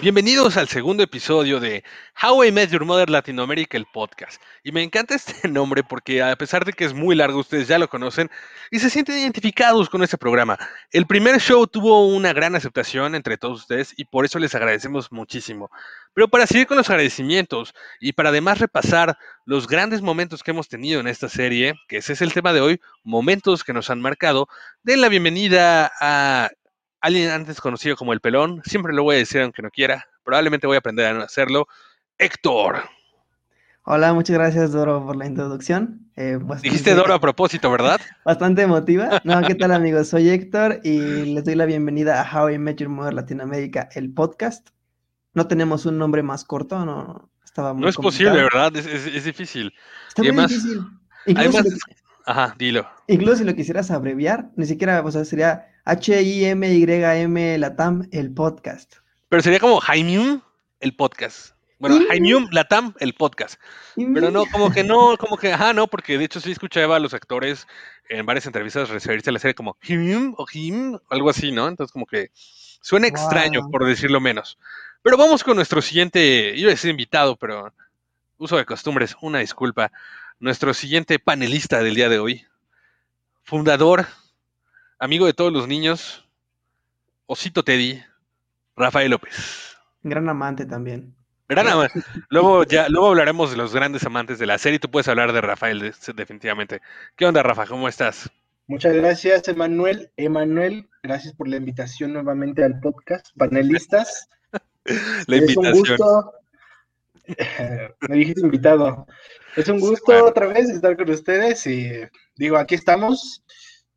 Bienvenidos al segundo episodio de How I Met Your Mother Latinoamérica, el podcast. Y me encanta este nombre porque a pesar de que es muy largo, ustedes ya lo conocen y se sienten identificados con este programa. El primer show tuvo una gran aceptación entre todos ustedes y por eso les agradecemos muchísimo. Pero para seguir con los agradecimientos y para además repasar los grandes momentos que hemos tenido en esta serie, que ese es el tema de hoy, momentos que nos han marcado, den la bienvenida a alguien antes conocido como el pelón, siempre lo voy a decir aunque no quiera, probablemente voy a aprender a no hacerlo, Héctor. Hola, muchas gracias Doro por la introducción. Eh, Dijiste Doro a propósito, ¿verdad? Bastante emotiva. No, ¿qué tal amigos? Soy Héctor y les doy la bienvenida a How I Met Your Mother Latinoamérica, el podcast. No tenemos un nombre más corto, no estaba muy No es posible, ¿verdad? Es, difícil. Está muy difícil. además, ajá, dilo. Incluso si lo quisieras abreviar, ni siquiera, o sea, sería H-I-M-Y-M Latam, el podcast. Pero sería como Jaimium, el podcast. Bueno, Jaimium Latam, el podcast. Pero no, como que no, como que, ajá, no, porque de hecho sí escuchaba a los actores en varias entrevistas referirse a la serie como Jaimium o Jim, algo así, ¿no? Entonces como que suena extraño, por decirlo menos. Pero vamos con nuestro siguiente, iba a decir invitado, pero uso de costumbres, una disculpa. Nuestro siguiente panelista del día de hoy, fundador amigo de todos los niños, Osito Teddy, Rafael López. Gran amante también. Gran amante. Luego, ya, luego hablaremos de los grandes amantes de la serie. Tú puedes hablar de Rafael, definitivamente. ¿Qué onda, Rafa? ¿Cómo estás? Muchas gracias, Emanuel. Emanuel, gracias por la invitación nuevamente al podcast. Panelistas. la invitación. Es un gusto. Me dijiste invitado. Es un gusto otra vez estar con ustedes y digo, aquí estamos.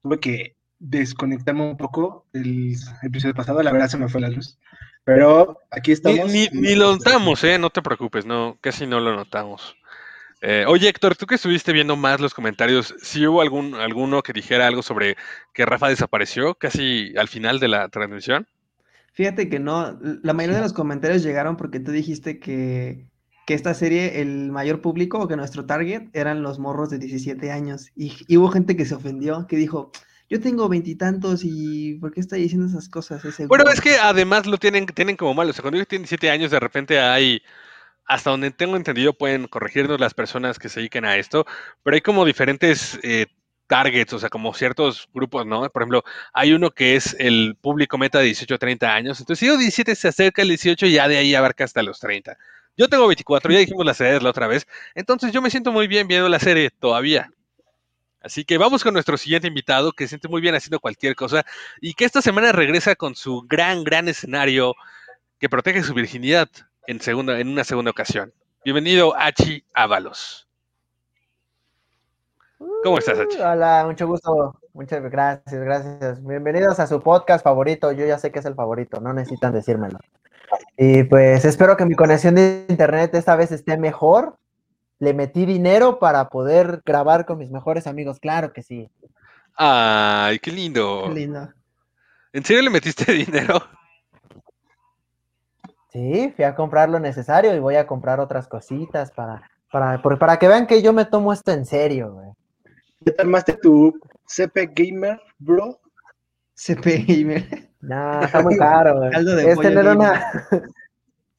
Tuve que desconectarme un poco el episodio pasado, la verdad se me fue la luz. Pero aquí estamos. Ni, lo notamos, ¿eh? No te preocupes, no, casi no lo notamos. Eh, oye, Héctor, tú que estuviste viendo más los comentarios, ¿sí hubo algún, alguno que dijera algo sobre que Rafa desapareció casi al final de la transmisión? Fíjate que no, la mayoría de los comentarios llegaron porque tú dijiste que, que esta serie, el mayor público o que nuestro target eran los morros de 17 años. Y, y hubo gente que se ofendió, que dijo, yo tengo veintitantos y, ¿por qué está diciendo esas cosas? bueno, es que además lo tienen, tienen como malo. O sea, cuando ellos tienen 17 años, de repente hay, hasta donde tengo entendido, pueden corregirnos las personas que se dediquen a esto, pero hay como diferentes eh, targets, o sea, como ciertos grupos, ¿no? Por ejemplo, hay uno que es el público meta de 18 a 30 años. Entonces, si yo 17 se acerca el 18, ya de ahí abarca hasta los 30. Yo tengo 24, ya dijimos las edades la otra vez. Entonces, yo me siento muy bien viendo la serie todavía. Así que vamos con nuestro siguiente invitado, que se siente muy bien haciendo cualquier cosa y que esta semana regresa con su gran, gran escenario que protege su virginidad en, segunda, en una segunda ocasión. Bienvenido, Achi Ábalos. ¿Cómo estás, Achi? Uh, hola, mucho gusto. Muchas gracias, gracias. Bienvenidos a su podcast favorito. Yo ya sé que es el favorito, no necesitan decírmelo. Y pues espero que mi conexión de internet esta vez esté mejor le metí dinero para poder grabar con mis mejores amigos, claro que sí. Ay, qué lindo. Qué lindo. ¿En serio le metiste dinero? Sí, fui a comprar lo necesario y voy a comprar otras cositas para, para, para que vean que yo me tomo esto en serio, güey. ¿Qué te armaste tu CP Gamer, bro? CP Gamer. No, está muy caro, güey. es tener una...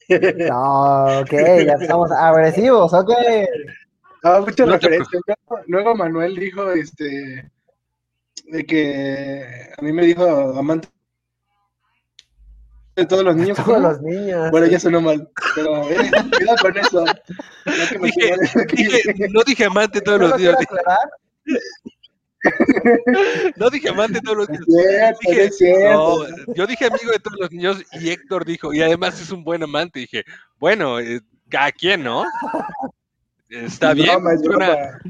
No, ok, ya estamos agresivos, ok. No, muchas referencias. Luego Manuel dijo, este, de que a mí me dijo amante de todos los niños. Todos los niños. Bueno, ya sonó mal, pero eh, cuidado con eso. No, dije, amante de todos los niños. No dije amante de todos los niños. yo dije amigo de todos los niños y Héctor dijo, y además es un buen amante. dije, bueno, eh, cada quien, ¿no? Está bien.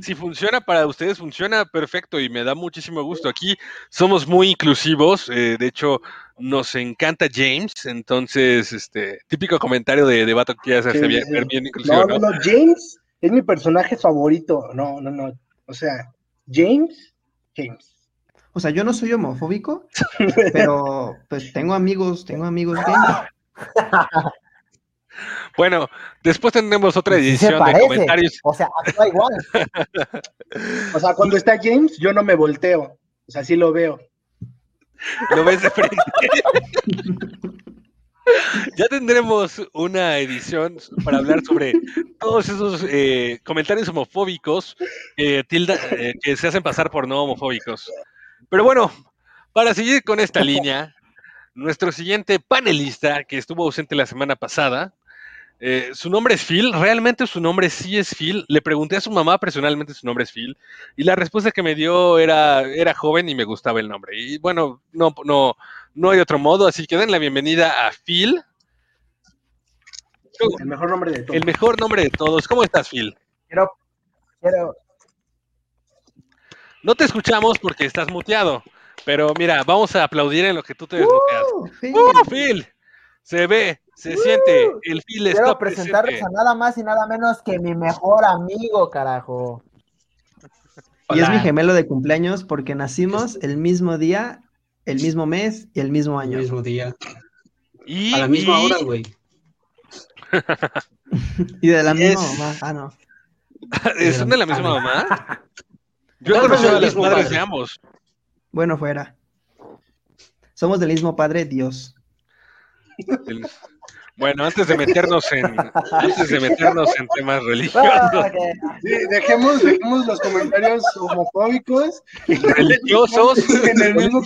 si funciona para ustedes, funciona perfecto y me da muchísimo gusto. Aquí somos muy inclusivos. Eh, de hecho, nos encanta James. Entonces, este típico comentario de debate que hacerse bien, bien inclusivo. no, no, James es mi personaje favorito. No, no, no. O sea, James James. O sea, yo no soy homofóbico, pero pues tengo amigos, tengo amigos gays. Bueno, después tendremos otra edición de comentarios. O sea, actúa igual. o sea, cuando está James, yo no me volteo. O sea, sí lo veo. Lo ves de frente. Ya tendremos una edición para hablar sobre todos esos eh, comentarios homofóbicos tilda- eh, que se hacen pasar por no homofóbicos. Pero bueno, para seguir con esta línea, nuestro siguiente panelista, que estuvo ausente la semana pasada, eh, su nombre es Phil, realmente su nombre sí es Phil. Le pregunté a su mamá personalmente su nombre es Phil y la respuesta que me dio era, era joven y me gustaba el nombre. Y bueno, no, no, no hay otro modo, así que den la bienvenida a Phil, El mejor nombre de todos. el mejor nombre de todos. ¿Cómo estás, Phil? Quiero, quiero, No te escuchamos porque estás muteado, pero mira, vamos a aplaudir en lo que tú te desmuteas. ¡Uh! Phil! ¡Uh, Phil! Se ve, se siente, el Phil está quiero presentarles presente. a nada más y nada menos que mi mejor amigo, carajo. Y es mi gemelo de cumpleaños porque nacimos el mismo día, el mismo mes y el mismo año. mismo día. Y, A la misma y- hora, güey. Y de la misma es. mamá. Ah, no. ¿Son de la misma Ah, mamá? Yo conocí a del las mismo madres padre. de ambos. Bueno, fuera. Somos del mismo padre, Dios. El- Bueno, antes de meternos en antes de meternos en temas Ah, religiosos, que- Sí, dejemos, dejemos los comentarios homofóbicos religiosos, en el mismo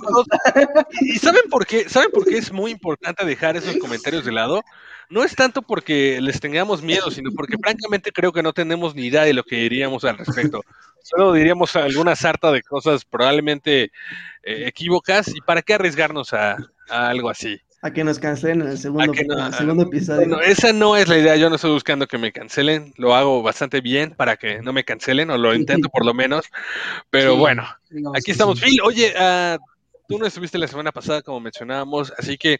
¿Y saben por qué? ¿Saben por qué es muy importante dejar esos comentarios de lado? No es tanto porque les tengamos miedo, sino porque francamente creo que no tenemos ni idea de lo que diríamos al respecto. Solo diríamos alguna sarta de cosas probablemente eh, equívocas y para qué arriesgarnos a, a algo así. A que nos cancelen en el segundo, no- en el segundo episodio. Bueno, esa no es la idea, yo no estoy buscando que me cancelen, lo hago bastante bien para que no me cancelen, o lo intento por lo menos, pero Sí, bueno, aquí estamos. sí. Phil, oye, ah, tú no estuviste la semana pasada como mencionábamos, así que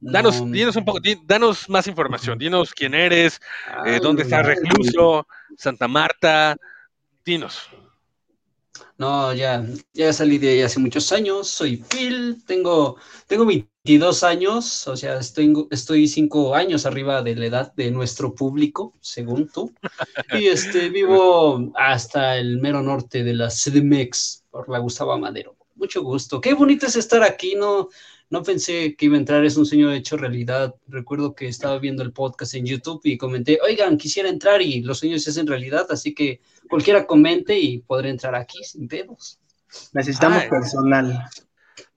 danos, No, dinos un poco, di- danos más información, dinos quién eres, eh, ay, dónde estás no, recluso, Santa Marta, dinos. No, ya, ya salí de ahí hace muchos años, soy Phil, tengo, tengo 22 años, o sea, estoy, estoy 5 años arriba de la edad de nuestro público, según tú, y este, vivo hasta el mero norte de la CDMX, por la Gustavo Madero. Mucho gusto, qué bonito es estar aquí, no, no pensé que iba a entrar, es un sueño hecho realidad. Recuerdo que estaba viendo el podcast en YouTube y comenté, oigan, quisiera entrar y los sueños se hacen realidad, así que cualquiera comente y podré entrar aquí sin pedos. Necesitamos Ay. personal.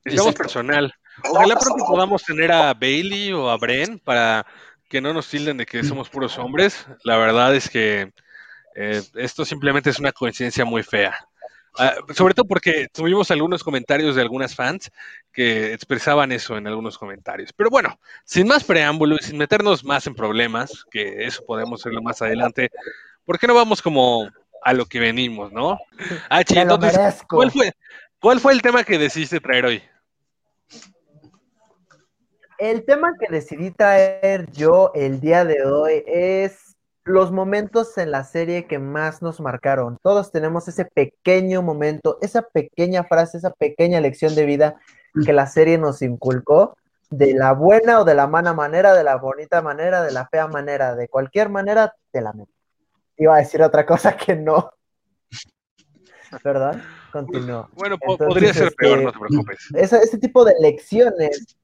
Necesitamos Exacto. personal. Ojalá pronto podamos tener a Bailey o a Bren para que no nos tilden de que somos puros hombres. La verdad es que eh, esto simplemente es una coincidencia muy fea. Ah, sobre todo porque tuvimos algunos comentarios de algunas fans que expresaban eso en algunos comentarios. Pero bueno, sin más preámbulo y sin meternos más en problemas, que eso podemos hacerlo más adelante, ¿por qué no vamos como a lo que venimos, no? Ah, chi, Me lo entonces, merezco. ¿cuál fue, ¿cuál fue el tema que decidiste traer hoy? El tema que decidí traer yo el día de hoy es los momentos en la serie que más nos marcaron. Todos tenemos ese pequeño momento, esa pequeña frase, esa pequeña lección de vida que la serie nos inculcó, de la buena o de la mala manera, de la bonita manera, de la fea manera, de cualquier manera, te la meto. Iba a decir otra cosa que no. ¿Verdad? Continúo. Bueno, Entonces, podría ser peor, este, no te preocupes. Ese, ese tipo de lecciones,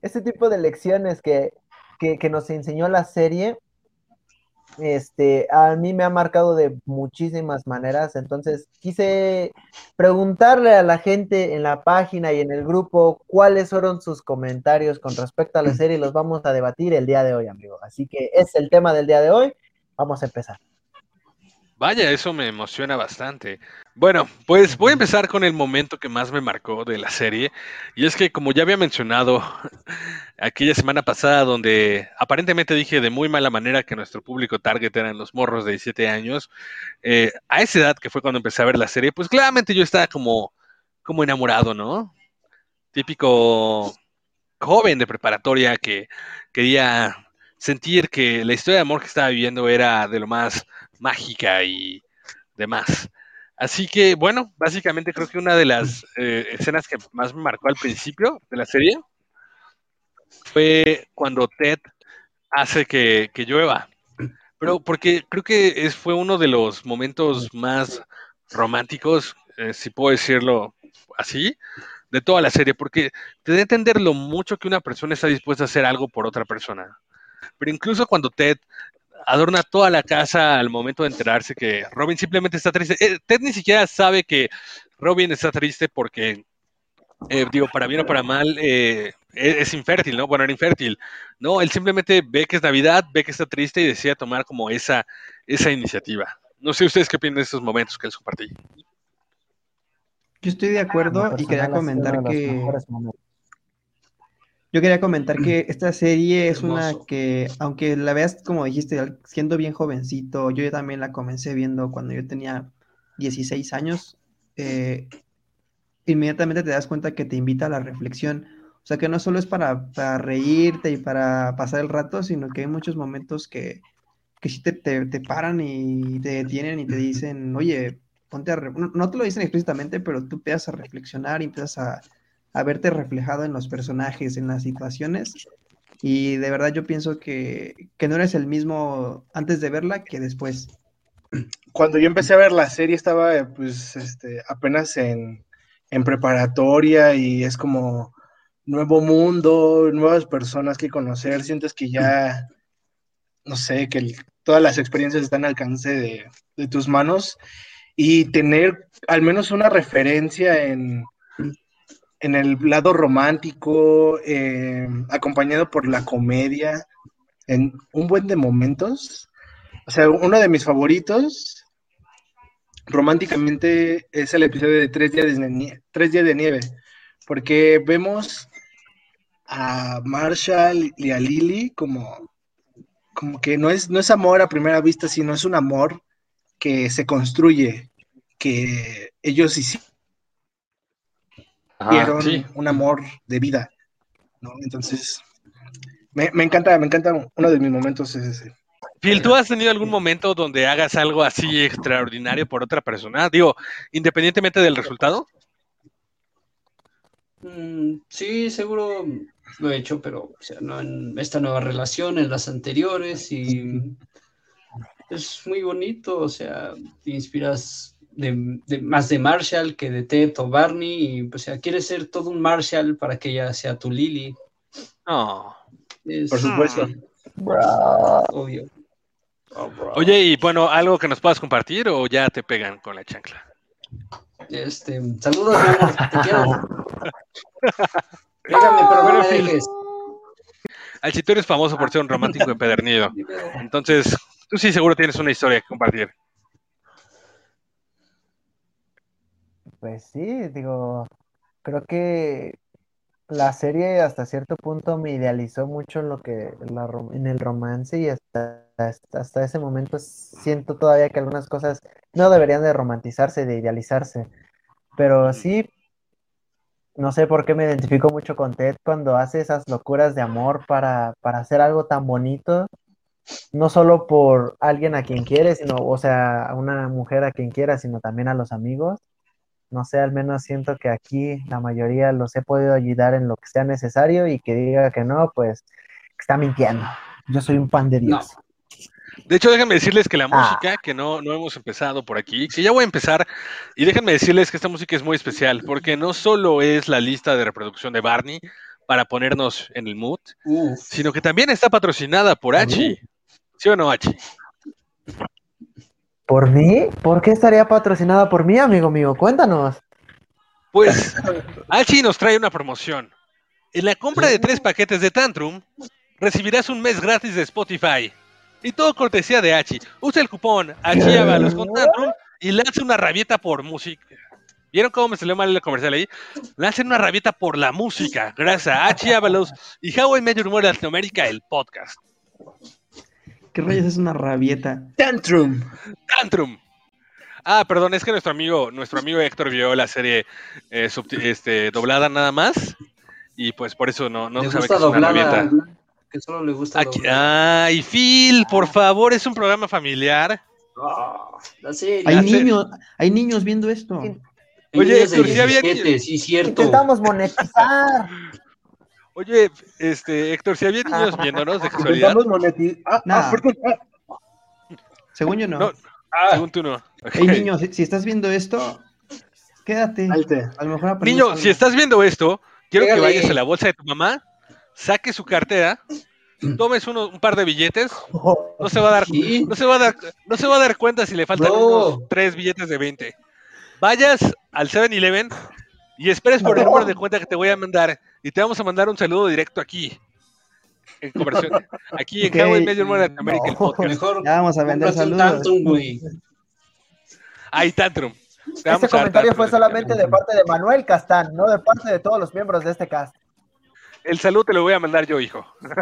ese tipo de lecciones que, que, nos enseñó la serie, este, a mí me ha marcado de muchísimas maneras. Entonces, quise preguntarle a la gente en la página y en el grupo cuáles fueron sus comentarios con respecto a la serie los vamos a debatir el día de hoy, amigo. Así que es el tema del día de hoy. Vamos a empezar. Vaya, eso me emociona bastante. Bueno, pues voy a empezar con el momento que más me marcó de la serie. Y es que, como ya había mencionado aquella semana pasada, donde aparentemente dije de muy mala manera que nuestro público target eran los morros de 17 años, eh, a esa edad que fue cuando empecé a ver la serie, pues claramente yo estaba como, como enamorado, ¿no? Típico joven de preparatoria que quería sentir que la historia de amor que estaba viviendo era de lo más mágica y demás. Así que, bueno, básicamente creo que una de las eh, escenas que más me marcó al principio de la serie fue cuando Ted hace que, llueva. Pero porque creo que fue uno de los momentos más románticos, eh, si puedo decirlo así, de toda la serie, porque te da entender lo mucho que una persona está dispuesta a hacer algo por otra persona. Pero incluso cuando Ted adorna toda la casa al momento de enterarse que Robin simplemente está triste, eh, Ted ni siquiera sabe que Robin está triste porque, eh, digo, para bien o para mal, eh, es, es infértil, ¿no? Bueno, era infértil. No, él simplemente ve que es Navidad, ve que está triste y decide tomar como esa, esa iniciativa. No sé ustedes qué opinan de estos momentos que les compartí. Yo estoy de lo acuerdo y quería comentar que. Yo quería comentar que esta serie es una que, aunque la veas como dijiste, siendo bien jovencito, yo también la comencé viendo cuando yo tenía 16 años, eh, inmediatamente te das cuenta que te invita a la reflexión. O sea, que no solo es para, para reírte y para pasar el rato, sino que hay muchos momentos que, que sí te, te, te paran y te detienen y te dicen, oye, ponte a... re-". No, no te lo dicen explícitamente, pero tú empiezas a reflexionar y empiezas a, a verte reflejado en los personajes, en las situaciones. Y de verdad yo pienso que, que no eres el mismo antes de verla que después. Cuando yo empecé a ver la serie estaba eh, pues este, apenas en, en preparatoria y es como nuevo mundo, nuevas personas que conocer, sientes que ya, no sé, que el- todas las experiencias están al alcance de, de tus manos y tener al menos una referencia en, en el lado romántico, eh, acompañado por la comedia, en un buen de momentos. O sea, uno de mis favoritos románticamente es el episodio de Tres días de, Nie- Tres días de nieve, porque vemos a Marshall y a Lily como, como que no es, no es amor a primera vista, sino es un amor que se construye, que ellos hicieron Ah, sí. un amor de vida, ¿no? Entonces, me, me encanta, me encanta, uno de mis momentos es ese. Phil, ¿tú has tenido algún momento donde hagas algo así extraordinario por otra persona? Digo, independientemente del resultado. Mm, sí, seguro lo he hecho, pero o sea, no en esta nueva relación, en las anteriores, y es muy bonito, o sea, te inspiras de, de- más de Marshall que de Ted o Barney, y o sea, quieres ser todo un Marshall para que ella sea tu Lily. No. Es Por supuesto. obvio. Oh, bro. Oye, y bueno, algo que nos puedas compartir o ya te pegan con la chancla. Este, saludos, mi amor, te quiero. Pégame, pero no me dejes. Eres famoso por ser un romántico empedernido. Entonces, tú sí seguro tienes una historia que compartir. Pues sí, digo, creo que la serie hasta cierto punto me idealizó mucho en lo que la en el romance y hasta, hasta, hasta ese momento siento todavía que algunas cosas no deberían de romantizarse, de idealizarse. Pero sí, no sé por qué me identifico mucho con Ted cuando hace esas locuras de amor para, para hacer algo tan bonito, no solo por alguien a quien quiere, sino, o sea, a una mujer a quien quiera, sino también a los amigos. No sé, al menos siento que aquí la mayoría los he podido ayudar en lo que sea necesario y que diga que no, pues está mintiendo. Yo soy un pan de Dios. De hecho, déjenme decirles que la Ah. música, que no, no hemos empezado por aquí, que ya voy a empezar, y déjenme decirles que esta música es muy especial, porque no solo es la lista de reproducción de Barney para ponernos en el mood, Uf. sino que también está patrocinada por Hachi. ¿Sí o no, Hachi? ¿Por mí? ¿Por qué estaría patrocinada por mí, amigo mío? Cuéntanos. Pues Hachi nos trae una promoción. En la compra de tres paquetes de Tantrum, recibirás un mes gratis de Spotify. Y todo cortesía de Hachi. Usa el cupón Hachiábalos con Tantrum y lanza una rabieta por música. ¿Vieron cómo me salió mal el comercial ahí? Lancen una rabieta por la música, gracias a Hachi Ábalos y How I Met Your Latinoamérica, el podcast. ¿Qué rayos es una rabieta? Tantrum. Tantrum. Ah, perdón, es que nuestro amigo, nuestro amigo Héctor vio la serie eh, este, doblada nada más y pues por eso no, no sabe que es una rabieta. Que solo le gusta Aquí- ay, Phil, por favor, es un programa familiar. Ah, la serie. Hay niños, hay niños viendo esto. Oye, Héctor, sí había 17, sí, cierto. Intentamos monetizar. Oye, este, Héctor, si había niños viéndonos de casualidad, Intentamos monetizar. Ah, Nah. ah, perdón. Ah, Según yo no. No. ah, según tú no. Hey niños, si, si estás viendo esto, Quédate. Salte. A lo mejor aprendemos Niño, algo. si estás viendo esto, quiero que vayas a la bolsa de tu mamá, saques su cartera, tomes uno- un par de billetes, no se va a dar, Sí. no se va a dar, no se va a dar cuenta si le faltan unos tres billetes de 20. Vayas al 7-Eleven y esperes por el No. número de cuenta que te voy a mandar y te vamos a mandar un saludo directo aquí. En conversión, aquí en Ok. Cabo Medio Mundo de el No. Mejor Ya vamos a vender saludos. Tantrum, güey. Ahí, Tantrum. Te Este comentario Tantrum, fue solamente de parte de Manuel Castán, no de parte de todos los miembros de este cast. El saludo te lo voy a mandar yo, hijo.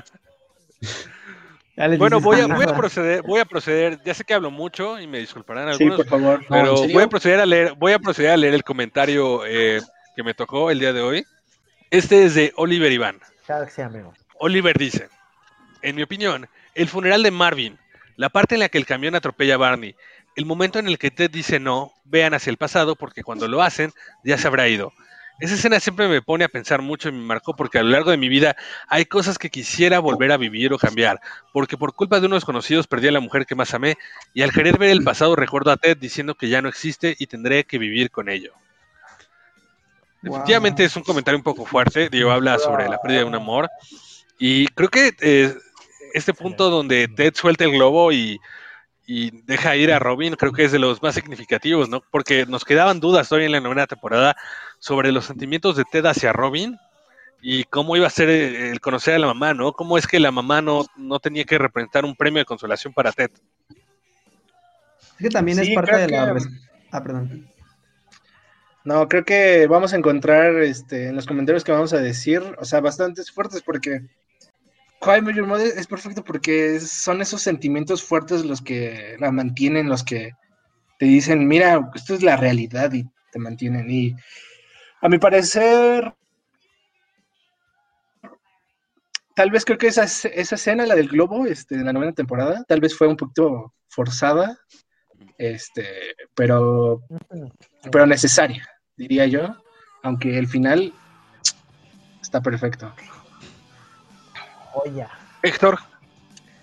Bueno, voy a, nada. voy a proceder, voy a proceder, ya sé que hablo mucho y me disculparán Sí, algunos, por favor. No, ¿en pero voy a proceder a leer, voy a proceder a leer el comentario eh, que me tocó el día de hoy. Este es de Oliver Iván. Claro que sí, amigo. Oliver dice, en mi opinión, el funeral de Marvin, la parte en la que el camión atropella a Barney, el momento en el que Ted dice no, vean hacia el pasado porque cuando lo hacen ya se habrá ido. Esa escena siempre me pone a pensar mucho y me marcó porque a lo largo de mi vida hay cosas que quisiera volver a vivir o cambiar, porque por culpa de unos desconocidos perdí a la mujer que más amé y al querer ver el pasado recuerdo a Ted diciendo que ya no existe y tendré que vivir con ello. Wow. Definitivamente es un comentario un poco fuerte, digo, habla sobre la pérdida de un amor y creo que eh, este punto donde Ted suelta el globo y, y deja ir a Robin, creo que es de los más significativos, ¿no? Porque nos quedaban dudas todavía en la novena temporada sobre los sentimientos de Ted hacia Robin y cómo iba a ser el conocer a la mamá, ¿no? Cómo es que la mamá no, no tenía que representar un premio de consolación para Ted. Es que también Sí, es parte de la. que- Ah, perdón. No, creo que vamos a encontrar este, en los comentarios que vamos a decir, o sea, bastantes fuertes porque Met Your es perfecto porque son esos sentimientos fuertes los que la mantienen, los que te dicen, mira, esto es la realidad y te mantienen. Y a mi parecer, tal vez creo que esa, esa escena, la del globo, este, de la novena temporada, tal vez fue un poquito forzada, este, pero pero necesaria, diría yo, aunque el final está perfecto. Oye. Héctor,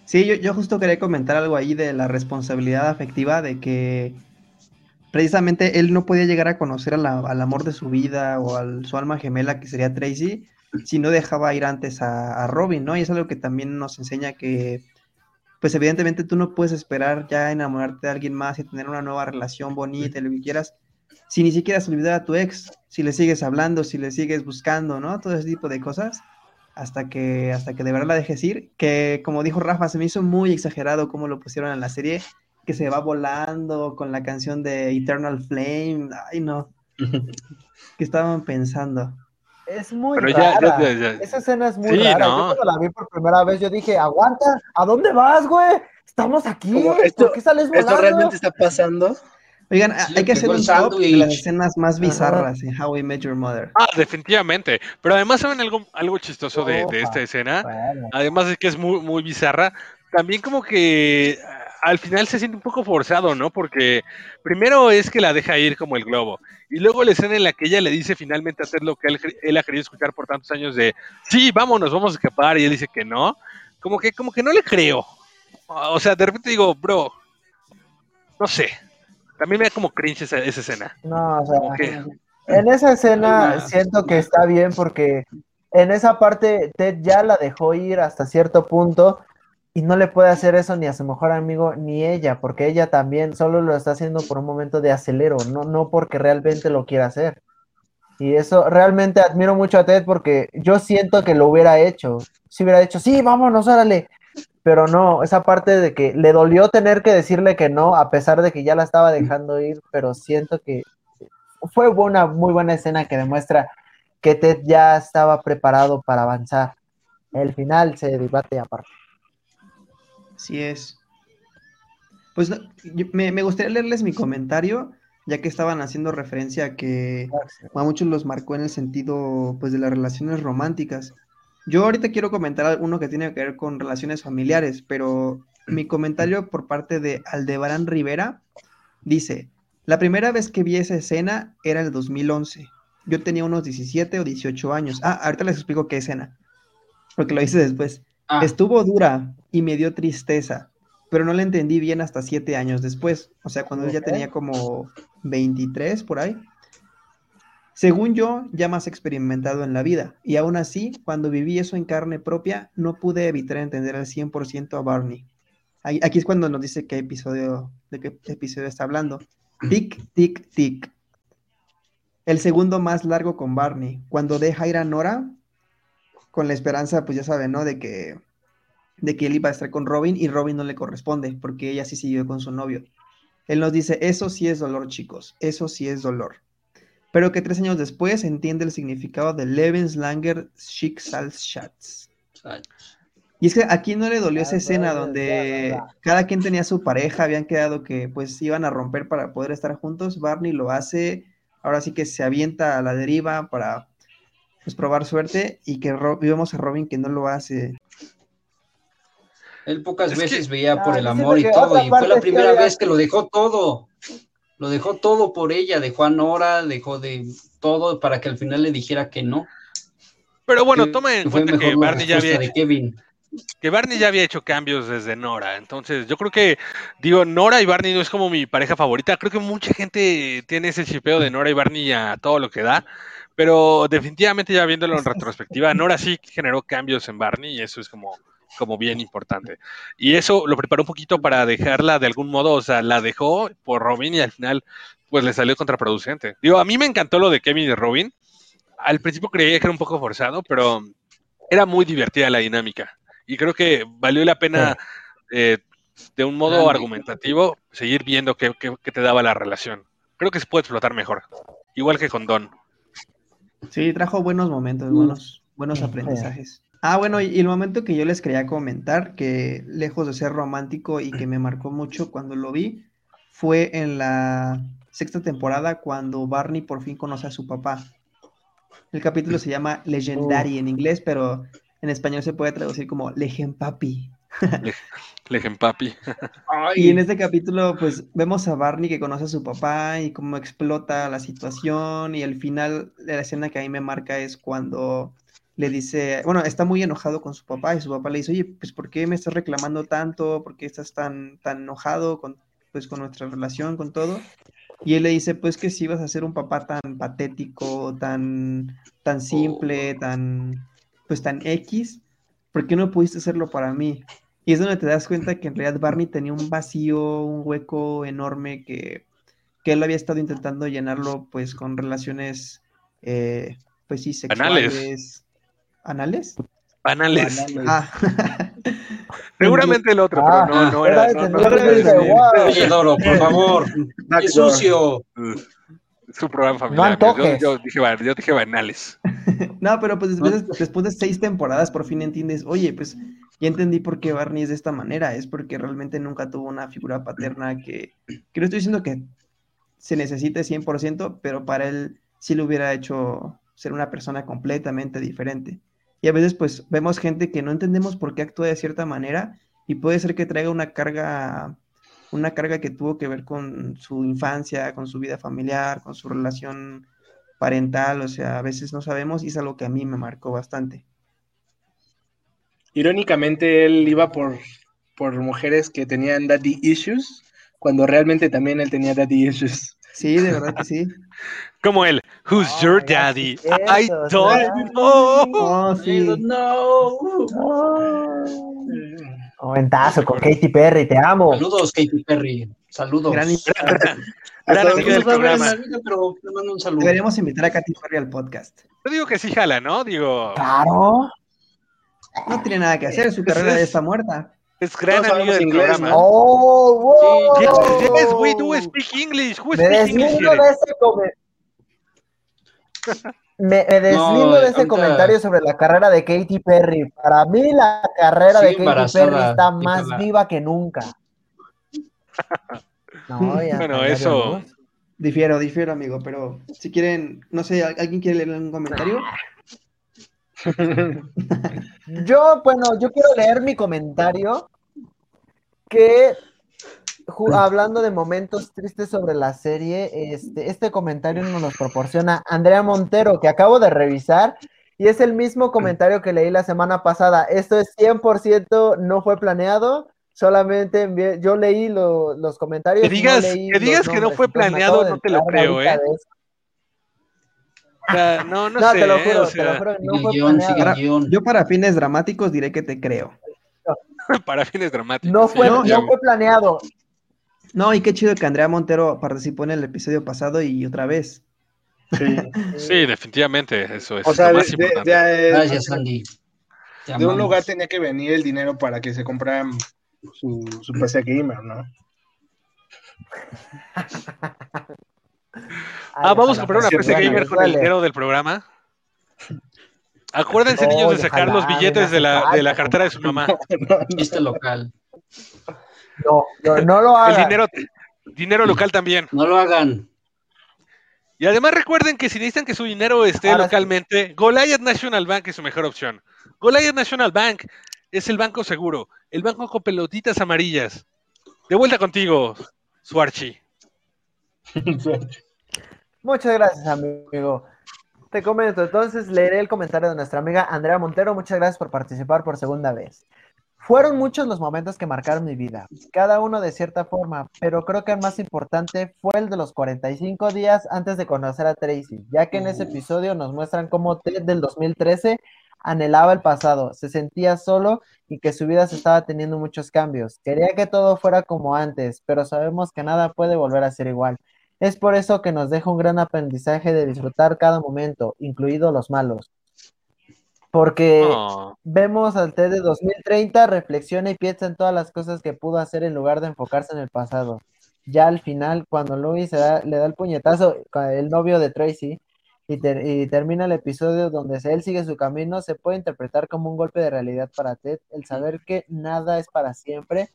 Sí, yo, yo justo quería comentar algo ahí de la responsabilidad afectiva, de que precisamente él no podía llegar a conocer a la- al amor de su vida o a su alma gemela, que sería Tracy, si no dejaba ir antes a, a Robin, ¿no? Y es algo que también nos enseña que, pues evidentemente tú no puedes esperar ya enamorarte de alguien más y tener una nueva relación bonita y lo que quieras, si ni siquiera has olvidado a tu ex, si le sigues hablando, si le sigues buscando, ¿no? Todo ese tipo de cosas hasta que, hasta que de verdad la dejes ir, que como dijo Rafa, se me hizo muy exagerado cómo lo pusieron en la serie, que se va volando con la canción de Eternal Flame, ay no, que estaban pensando. Es muy Pero ya- rara. ya- ya- ya. Esa escena es muy Sí, rara. ¿no? Yo cuando la vi por primera vez, yo dije, aguanta, ¿a dónde vas, güey? Estamos aquí. Como, esto- ¿Por qué sales ¿Esto volando? realmente está pasando? Oigan, Sí, hay que hacer un top de las escenas más bizarras en How I Met Your Mother. ah, definitivamente, pero además saben algo, algo chistoso de, de esta escena, Bueno, además de que es muy, muy bizarra, también como que al final se siente un poco forzado, ¿no? Porque primero es que la deja ir como el globo, y luego la escena en la que ella le dice finalmente Ted lo que él, él ha querido escuchar por tantos años de, sí, vámonos, vamos a escapar, y él dice que no, como que, como que no le creo. O sea, de repente digo, bro, no sé, también me da como cringe esa, esa escena. no, o sea, que, en esa escena siento que está bien porque en esa parte Ted ya la dejó ir hasta cierto punto y no le puede hacer eso ni a su mejor amigo ni ella, porque ella también solo lo está haciendo por un momento de acelero, no, no porque realmente lo quiera hacer. Y eso realmente admiro mucho a Ted porque yo siento que lo hubiera hecho. Si hubiera dicho, sí, vámonos, órale. Pero no, esa parte de que le dolió tener que decirle que no, a pesar de que ya la estaba dejando ir, pero siento que fue una muy buena escena que demuestra que Ted ya estaba preparado para avanzar. El final se debate aparte. Así es. Pues no, yo- me, me gustaría leerles mi comentario, ya que estaban haciendo referencia a que a muchos los marcó en el sentido pues de las relaciones románticas. Yo ahorita quiero comentar uno que tiene que ver con relaciones familiares, pero mi comentario por parte de Aldebarán Rivera dice, la primera vez que vi esa escena era el 2011. Yo tenía unos 17 o 18 años. Ah, ahorita les explico qué escena, porque lo hice después. Ah, Estuvo dura y me dio tristeza, pero no la entendí bien hasta siete años después, o sea, cuando él ya tenía como 23 por ahí. Según yo, ya más experimentado en la vida, y aún así, cuando viví eso en carne propia, no pude evitar entender al 100% a Barney. Aquí es cuando nos dice qué episodio, de qué episodio está hablando. Tic, tic, tic. El segundo más largo con Barney. Cuando deja ir a Nora, con la esperanza, pues ya saben, ¿no? De que, de que él iba a estar con Robin y Robin no le corresponde, porque ella sí siguió con su novio. Él nos dice, eso sí es dolor, chicos, eso sí es dolor. Pero que tres años después entiende el significado de Lebenslanger Schicksalsschatz. Y es que aquí no le dolió esa escena donde cada quien tenía su pareja, habían quedado que pues iban a romper para poder estar juntos. Barney lo hace, ahora sí que se avienta a la deriva para pues probar suerte y que vemos a Robin que no lo hace. Él pocas veces veía por el amor y todo, y fue la primera vez que lo dejó todo. Lo dejó todo por ella, dejó a Nora, dejó de todo para que al final le dijera que no. Pero bueno, toma en cuenta que Barney ya había que Barney ya había hecho cambios desde Nora. Entonces, yo creo que, digo, Nora y Barney no es como mi pareja favorita. Creo que mucha gente tiene ese chipeo de Nora y Barney a todo lo que da. Pero definitivamente ya viéndolo en retrospectiva, Nora sí generó cambios en Barney y eso es como, como bien importante. Y eso lo preparó un poquito para dejarla de algún modo, o sea, la dejó por Robin y al final pues le salió contraproducente. Digo, a mí me encantó lo de Kevin y Robin. Al principio creía que era un poco forzado, pero era muy divertida la dinámica y creo que valió la pena eh, de un modo argumentativo seguir viendo qué, te daba la relación. Creo que se puede explotar mejor, igual que con Don. Sí, trajo buenos momentos, buenos, buenos aprendizajes. Ah, bueno, y el momento que yo les quería comentar, que lejos de ser romántico y que me marcó mucho cuando lo vi, fue en la sexta temporada cuando Barney por fin conoce a su papá. El capítulo se llama Legendary en inglés, pero en español se puede traducir como Lejen Papi. Lejen Papi. y en este capítulo, pues vemos a Barney que conoce a su papá y cómo explota la situación. Y al final, la escena que a mí me marca es cuando le dice, bueno, está muy enojado con su papá y su papá le dice, oye, pues ¿por qué me estás reclamando tanto? ¿Por qué estás tan, tan enojado con, pues, con nuestra relación, con todo? Y él le dice, pues que si vas a ser un papá tan patético, tan, tan simple, tan, pues tan X, ¿por qué no pudiste hacerlo para mí? Y es donde te das cuenta que en realidad Barney tenía un vacío, un hueco enorme que, que él había estado intentando llenarlo pues con relaciones, eh, pues sí, sexuales. ¿Anales? Anales. Ah. Seguramente el otro, pero no, ah, no era. No, Oye, Doro, por favor. Es sucio su programa familiar. yo, dije, yo dije banales. no, pero pues después, después de seis temporadas por fin entiendes, oye, pues ya entendí por qué Barney es de esta manera, es porque realmente nunca tuvo una figura paterna que, que no estoy diciendo que se necesite 100%, pero para él sí lo hubiera hecho ser una persona completamente diferente. Y a veces pues vemos gente que no entendemos por qué actúa de cierta manera y puede ser que traiga una carga una carga que tuvo que ver con su infancia, con su vida familiar, con su relación parental, o sea, a veces no sabemos y es algo que a mí me marcó bastante. Irónicamente, él iba por, por mujeres que tenían daddy issues, cuando realmente también él tenía daddy issues. Sí, de verdad que sí. Como él, who's your daddy? I don't know. Oh, sí. I don't know. Momentazo con Katy Perry, te amo. Saludos, Katy Perry. Saludos. Gran, del programa. pero te mando un saludo. Deberíamos invitar a Katy Perry al podcast. Yo digo que sí jala, ¿no? Digo. Claro. No tiene nada que hacer, su carrera ya está muerta. Es gran amigo del inglés, programa. Oh, wow. Yes, yes, we do speak English. Who speak English here? Me, deslindo de ese comentario sobre la carrera de Katy Perry. Para mí la carrera de Katy Perry está más viva que nunca. bueno, eso. Difiero, difiero, amigo, pero si quieren, no sé, ¿alguien quiere leer un comentario? yo, bueno, yo quiero leer mi comentario que hablando de momentos tristes sobre la serie, este, este comentario nos lo proporciona Andrea Montero, que acabo de revisar, y es el mismo comentario que leí la semana pasada. Esto es 100% no fue planeado, solamente yo leí los comentarios. Que digas, que, digas que no fue planeado, no te lo creo, ¿eh? O sea, no, no, No, sé. te lo ¿eh? juro, O te lo juro. que No fue guion, planeado. Yo para fines dramáticos diré que te creo. para fines dramáticos. No fue, no planeado. No, y qué chido que Andrea Montero participó en el episodio pasado y otra vez. Sí. Sí, definitivamente, eso es O sea, lo de, más de- importante. de- Gracias, Andy. Te de un lugar tenía que venir el dinero para que se comprara su, su PC gamer, ¿no? Ah, vamos a comprar una PC gamer con el dinero del programa. Acuérdense, No, niños, de sacar los billetes de la, de la cartera de su mamá. Chiste local. No, no, no lo El hagan. dinero, dinero local también. No lo hagan. Y además recuerden que si necesitan que su dinero esté Ahora sí. localmente, Goliath National Bank es su mejor opción. Goliath National Bank es el banco seguro, el banco con pelotitas amarillas. De vuelta contigo, Suarchi. Muchas gracias, amigo. Te comento, entonces leeré el comentario de nuestra amiga Andrea Montero. Muchas gracias por participar por segunda vez. Fueron muchos los momentos que marcaron mi vida, cada uno de cierta forma, pero creo que el más importante fue el de los 45 días antes de conocer a Tracy, ya que en ese episodio nos muestran cómo Ted del 2013 anhelaba el pasado, se sentía solo y que su vida se estaba teniendo muchos cambios. Quería que todo fuera como antes, pero sabemos que nada puede volver a ser igual. Es por eso que nos deja un gran aprendizaje de disfrutar cada momento, incluidos los malos. Porque Oh, vemos al Ted de 2030, reflexiona y piensa en todas las cosas que pudo hacer en lugar de enfocarse en el pasado. Ya al final, cuando Louis se da- le da el puñetazo el novio de Tracy y, ter- y termina el episodio donde él sigue su camino, se puede interpretar como un golpe de realidad para Ted, el saber que nada es para siempre,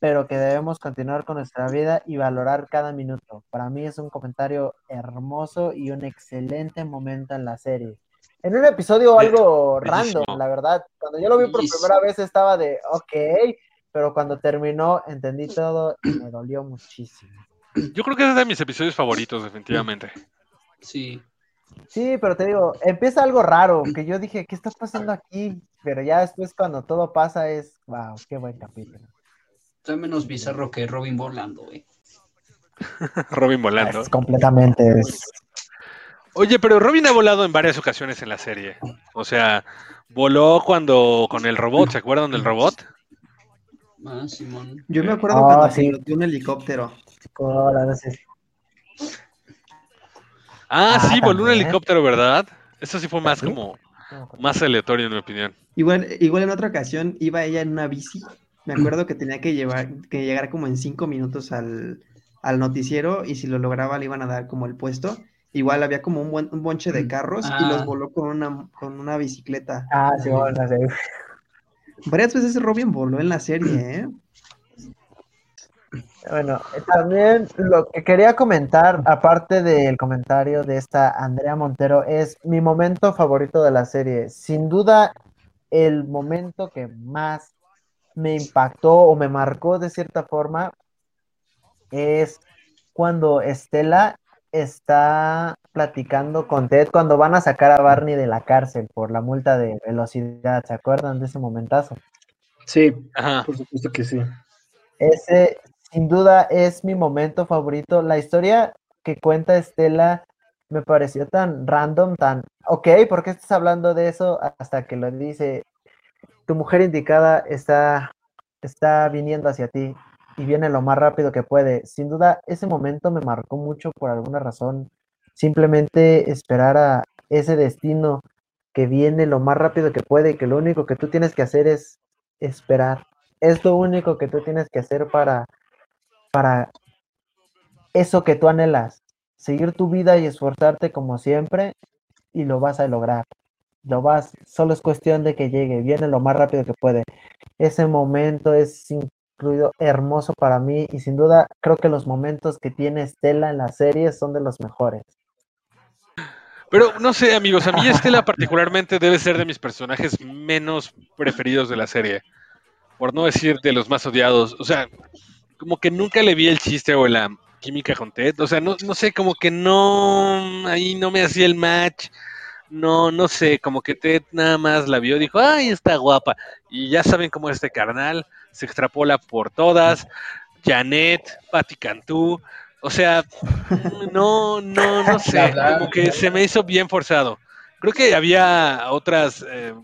pero que debemos continuar con nuestra vida y valorar cada minuto. Para mí es un comentario hermoso y un excelente momento en la serie. En un episodio algo Bellísimo. random, la verdad. Cuando yo lo vi por Bellísimo. primera vez estaba de, ok, pero cuando terminó entendí todo y me dolió muchísimo. yo creo que es de mis episodios favoritos, definitivamente. Sí. Sí, pero te digo, empieza algo raro, que yo dije, ¿qué está pasando aquí? Pero ya después cuando todo pasa es, wow, qué buen capítulo. Está menos bizarro que Robin volando, güey. Robin volando. Es completamente, es- Oye, pero Robin ha volado en varias ocasiones en la serie. O sea, voló cuando con el robot, ¿se acuerdan del robot? Ah, Simón. Yo me acuerdo Ah, cuando sí. un helicóptero. Ah, Ah, sí, voló un helicóptero, ¿verdad? Eso sí fue más ¿Sí? como, más aleatorio en mi opinión. Igual, igual en otra ocasión iba ella en una bici. Me acuerdo que tenía que llevar, que llegar como en cinco minutos al, al noticiero y si lo lograba le iban a dar como el puesto. Igual había como un, buen, un bonche de carros y Ah. los voló con una, con una bicicleta. Ah, sí, bueno, no sé. Varias veces Robin voló en la serie, ¿eh? Bueno, eh, también lo que quería comentar, aparte del comentario de esta Andrea Montero, es mi momento favorito de la serie. Sin duda, el momento que más me impactó o me marcó de cierta forma es cuando Estela está platicando con Ted cuando van a sacar a Barney de la cárcel por la multa de velocidad. ¿Se acuerdan de ese momentazo? Sí, Ajá. por supuesto que sí. Ese, sin duda, es mi momento favorito. La historia que cuenta Estela me pareció tan random, tan, ok, ¿por qué estás hablando de eso? Hasta que lo dice, tu mujer indicada está, está viniendo hacia ti y viene lo más rápido que puede. Sin duda, ese momento me marcó mucho por alguna razón. Simplemente esperar a ese destino que viene lo más rápido que puede y que lo único que tú tienes que hacer es esperar. Es lo único que tú tienes que hacer para, para eso que tú anhelas. Seguir tu vida y esforzarte como siempre y lo vas a lograr. Lo vas, solo es cuestión de que llegue, viene lo más rápido que puede. Ese momento es incluido hermoso para mí y sin duda creo que los momentos que tiene Estela en la serie son de los mejores. Pero no sé, amigos, a mí Estela particularmente debe ser de mis personajes menos preferidos de la serie. Por no decir de los más odiados. O sea, como que nunca le vi el chiste o la química con Ted. O sea, no, no sé, como que no, ahí no me hacía el match. No, no sé, como que Ted nada más la vio dijo, ay, está guapa. Y ya saben cómo es este carnal, se extrapola por todas. Janet, Patti Cantú, O sea, no, no, no sé, como que se me hizo bien forzado. Creo que había otras eh,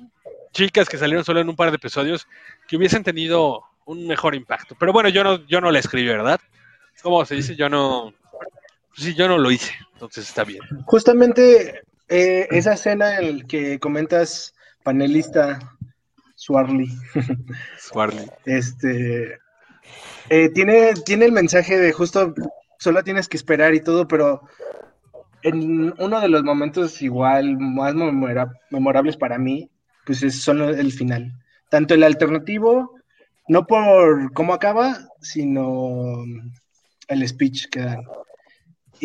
chicas que salieron solo en un par de episodios que hubiesen tenido un mejor impacto. Pero bueno, yo no, yo no la escribí, ¿verdad? ¿Cómo se dice? Yo no, sí, yo no lo hice, entonces está bien. Justamente eh, esa escena en la que comentas, panelista Swarly, Swarly. este, eh, tiene, tiene el mensaje de justo, solo tienes que esperar y todo, pero en uno de los momentos igual más memora- memorables para mí, pues es solo el final. Tanto el alternativo, no por cómo acaba, sino el speech que dan.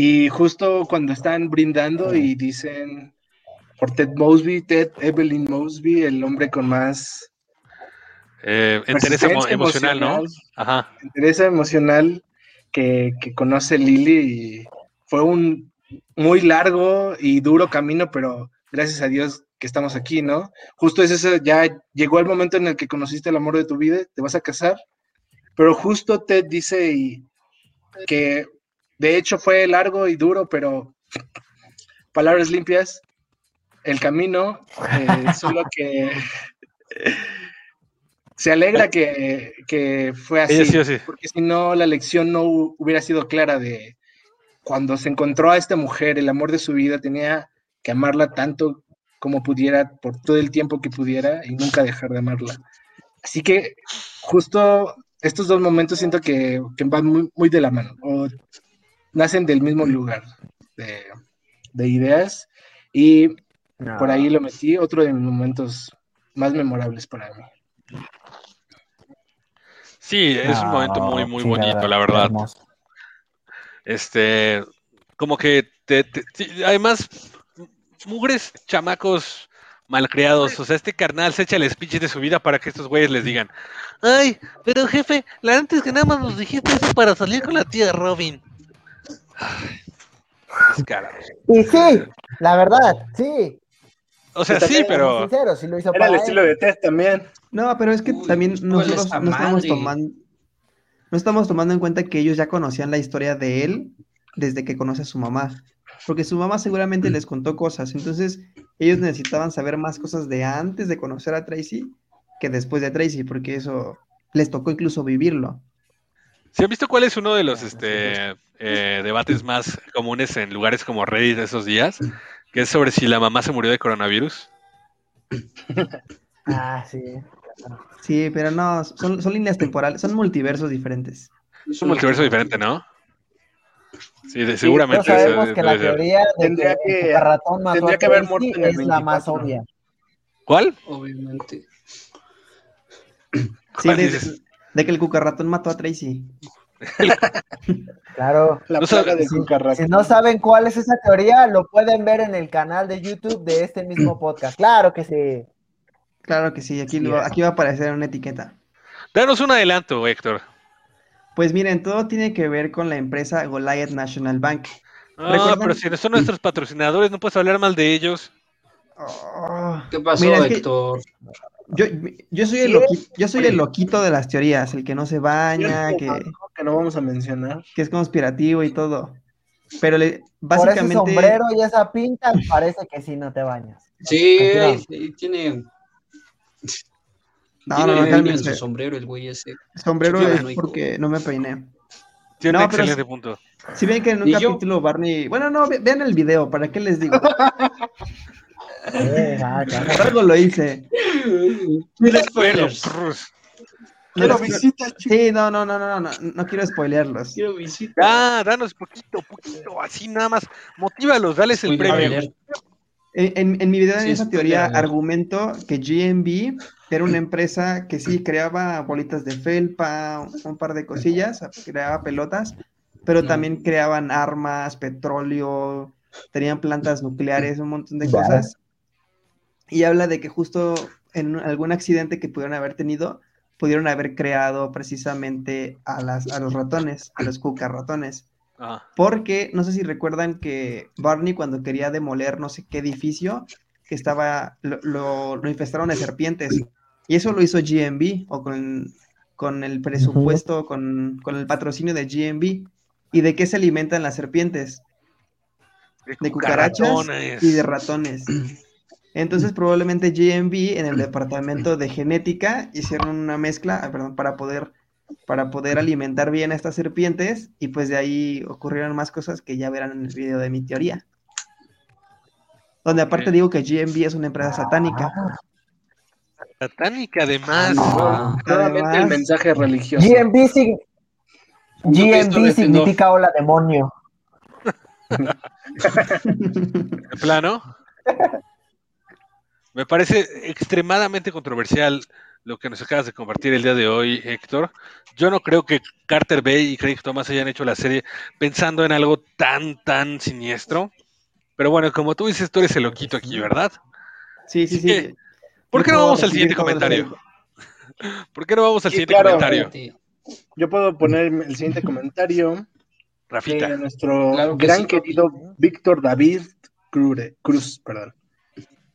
Y justo cuando están brindando y dicen por Ted Mosby, Ted Evelyn Mosby, el hombre con más Eh, interés emo- resistencia emocional, ¿no? Ajá. interés emocional que, que conoce Lily y fue un muy largo y duro camino, pero gracias a Dios que estamos aquí, ¿no? Justo es eso, ya llegó el momento en el que conociste el amor de tu vida, te vas a casar, pero justo Ted dice y- que de hecho fue largo y duro, pero palabras limpias, el camino, eh, solo que se alegra que, que fue así sí sí. porque si no la lección no hu- hubiera sido clara de cuando se encontró a esta mujer, el amor de su vida, tenía que amarla tanto como pudiera por todo el tiempo que pudiera y nunca dejar de amarla. Así que justo estos dos momentos siento que, que van muy, muy de la mano o nacen del mismo lugar de, de ideas y por ahí lo metí, otro de mis momentos más memorables para mí. Sí, es un momento muy, muy bonito, la verdad. Este, como que te, además, mugres chamacos malcriados, o sea, este carnal se echa el speech de su vida para que estos güeyes les digan, ay, pero jefe, la antes que nada más nos dijiste eso para salir con la tía Robin. Y sí, la verdad, sí. O sea, sí, pero Sincero, sí lo hizo Era para el él. estilo de Ted también. No, pero es que Uy, también ¿cuál nosotros no estamos tomando, no estamos tomando en cuenta que ellos ya conocían la historia de él desde que conoce a su mamá. Porque su mamá seguramente les contó cosas. Entonces, ellos necesitaban saber más cosas de antes de conocer a Tracy que después de Tracy, porque eso les tocó incluso vivirlo. ¿Se han visto cuál es uno de los este, eh, debates más comunes en lugares como Reddit de esos días? Que es sobre si la mamá se murió de coronavirus. Ah, sí. Sí, pero no, son, son líneas temporales, son multiversos diferentes. Es un multiverso diferente, ¿no? Sí, de- seguramente. sabemos que la teoría de Tendría que, que- el ratón mató tendría a que haber Tracy muerto en el es la más 24. obvia. ¿Cuál? Obviamente. Sí, ¿Cuál de, dices? De que el cucarratón mató a Tracy. Claro. La No plaga sabe- de cucarraca. Si no saben cuál es esa teoría, lo pueden ver en el canal de YouTube de este mismo podcast. Claro que sí. Claro que sí, aquí, Sí, lo- es. aquí va a aparecer una etiqueta. Danos un adelanto, Héctor. Pues miren, todo tiene que ver con la empresa Goliath National Bank. No, ¿Recuerdan? pero si son nuestros patrocinadores, no puedes hablar mal de ellos. Oh, ¿Qué pasó, Mira, es que- Héctor? Yo, yo soy, el loqui- yo soy el loquito de las teorías, el que no se baña, que, que no vamos a mencionar. que es conspirativo y todo. Pero le, Por ese básicamente, sombrero y esa pinta, parece que sí no te bañas. Sí, tiene, no, tiene no, no, en cálmense. su sombrero el güey ese. sombrero es no, porque no me peiné. Tiene No, un pero excelente punto. Si ven que en un ¿Y yo? capítulo Barney, bueno, no, ve- vean el video, ¿para qué les digo? Eh, ah, claro. Algo lo hice. Pero, Spoilers. Quiero No, visitas, chicos. Sí, no, no, no, no, no, no quiero spoilearlos. Quiero visita. Ah, danos poquito, poquito, así nada más. Motívalos, dales el premio. En, en- en mi video, en Sí, esa spoiler teoría, argumento que GMB era una empresa que sí creaba bolitas de felpa, un par de cosillas, creaba pelotas, pero No. también creaban armas, petróleo, tenían plantas nucleares, un montón de cosas. Y habla de que justo en algún accidente que pudieron haber tenido, pudieron haber creado precisamente a, las, a los ratones, a los cucarratones. Ah, Porque no sé si recuerdan que Barney cuando quería demoler no sé qué edificio, que estaba, lo, lo- lo infestaron de serpientes. Y eso lo hizo GMB o con, con el presupuesto, con, con el patrocinio de GMB. ¿Y de qué se alimentan las serpientes? De cucarachas cucaratones. y de ratones. Entonces probablemente GMB en el departamento de genética hicieron una mezcla, ah, perdón, para poder, para poder alimentar bien a estas serpientes y pues de ahí ocurrieron más cosas que ya verán en el video de mi teoría. Donde aparte digo que GMB es una empresa satánica. Satánica, además. Ah, Nuevamente el mensaje religioso. GMB, sig- GMB significa hola demonio. De plano. Me parece extremadamente controversial lo que nos acabas de compartir el día de hoy, Héctor. Yo no creo que Carter Bay y Craig Thomas hayan hecho la serie pensando en algo tan, tan siniestro. Pero bueno, como tú dices, tú eres el loquito aquí, ¿verdad? Sí, sí, Así sí. que, ¿Por qué no vamos al siguiente comentario? ¿Por qué no vamos al Sí, siguiente claro. comentario? Yo puedo poner el siguiente comentario de Rafita. nuestro Claro que gran sí. querido Víctor David Cruz, perdón.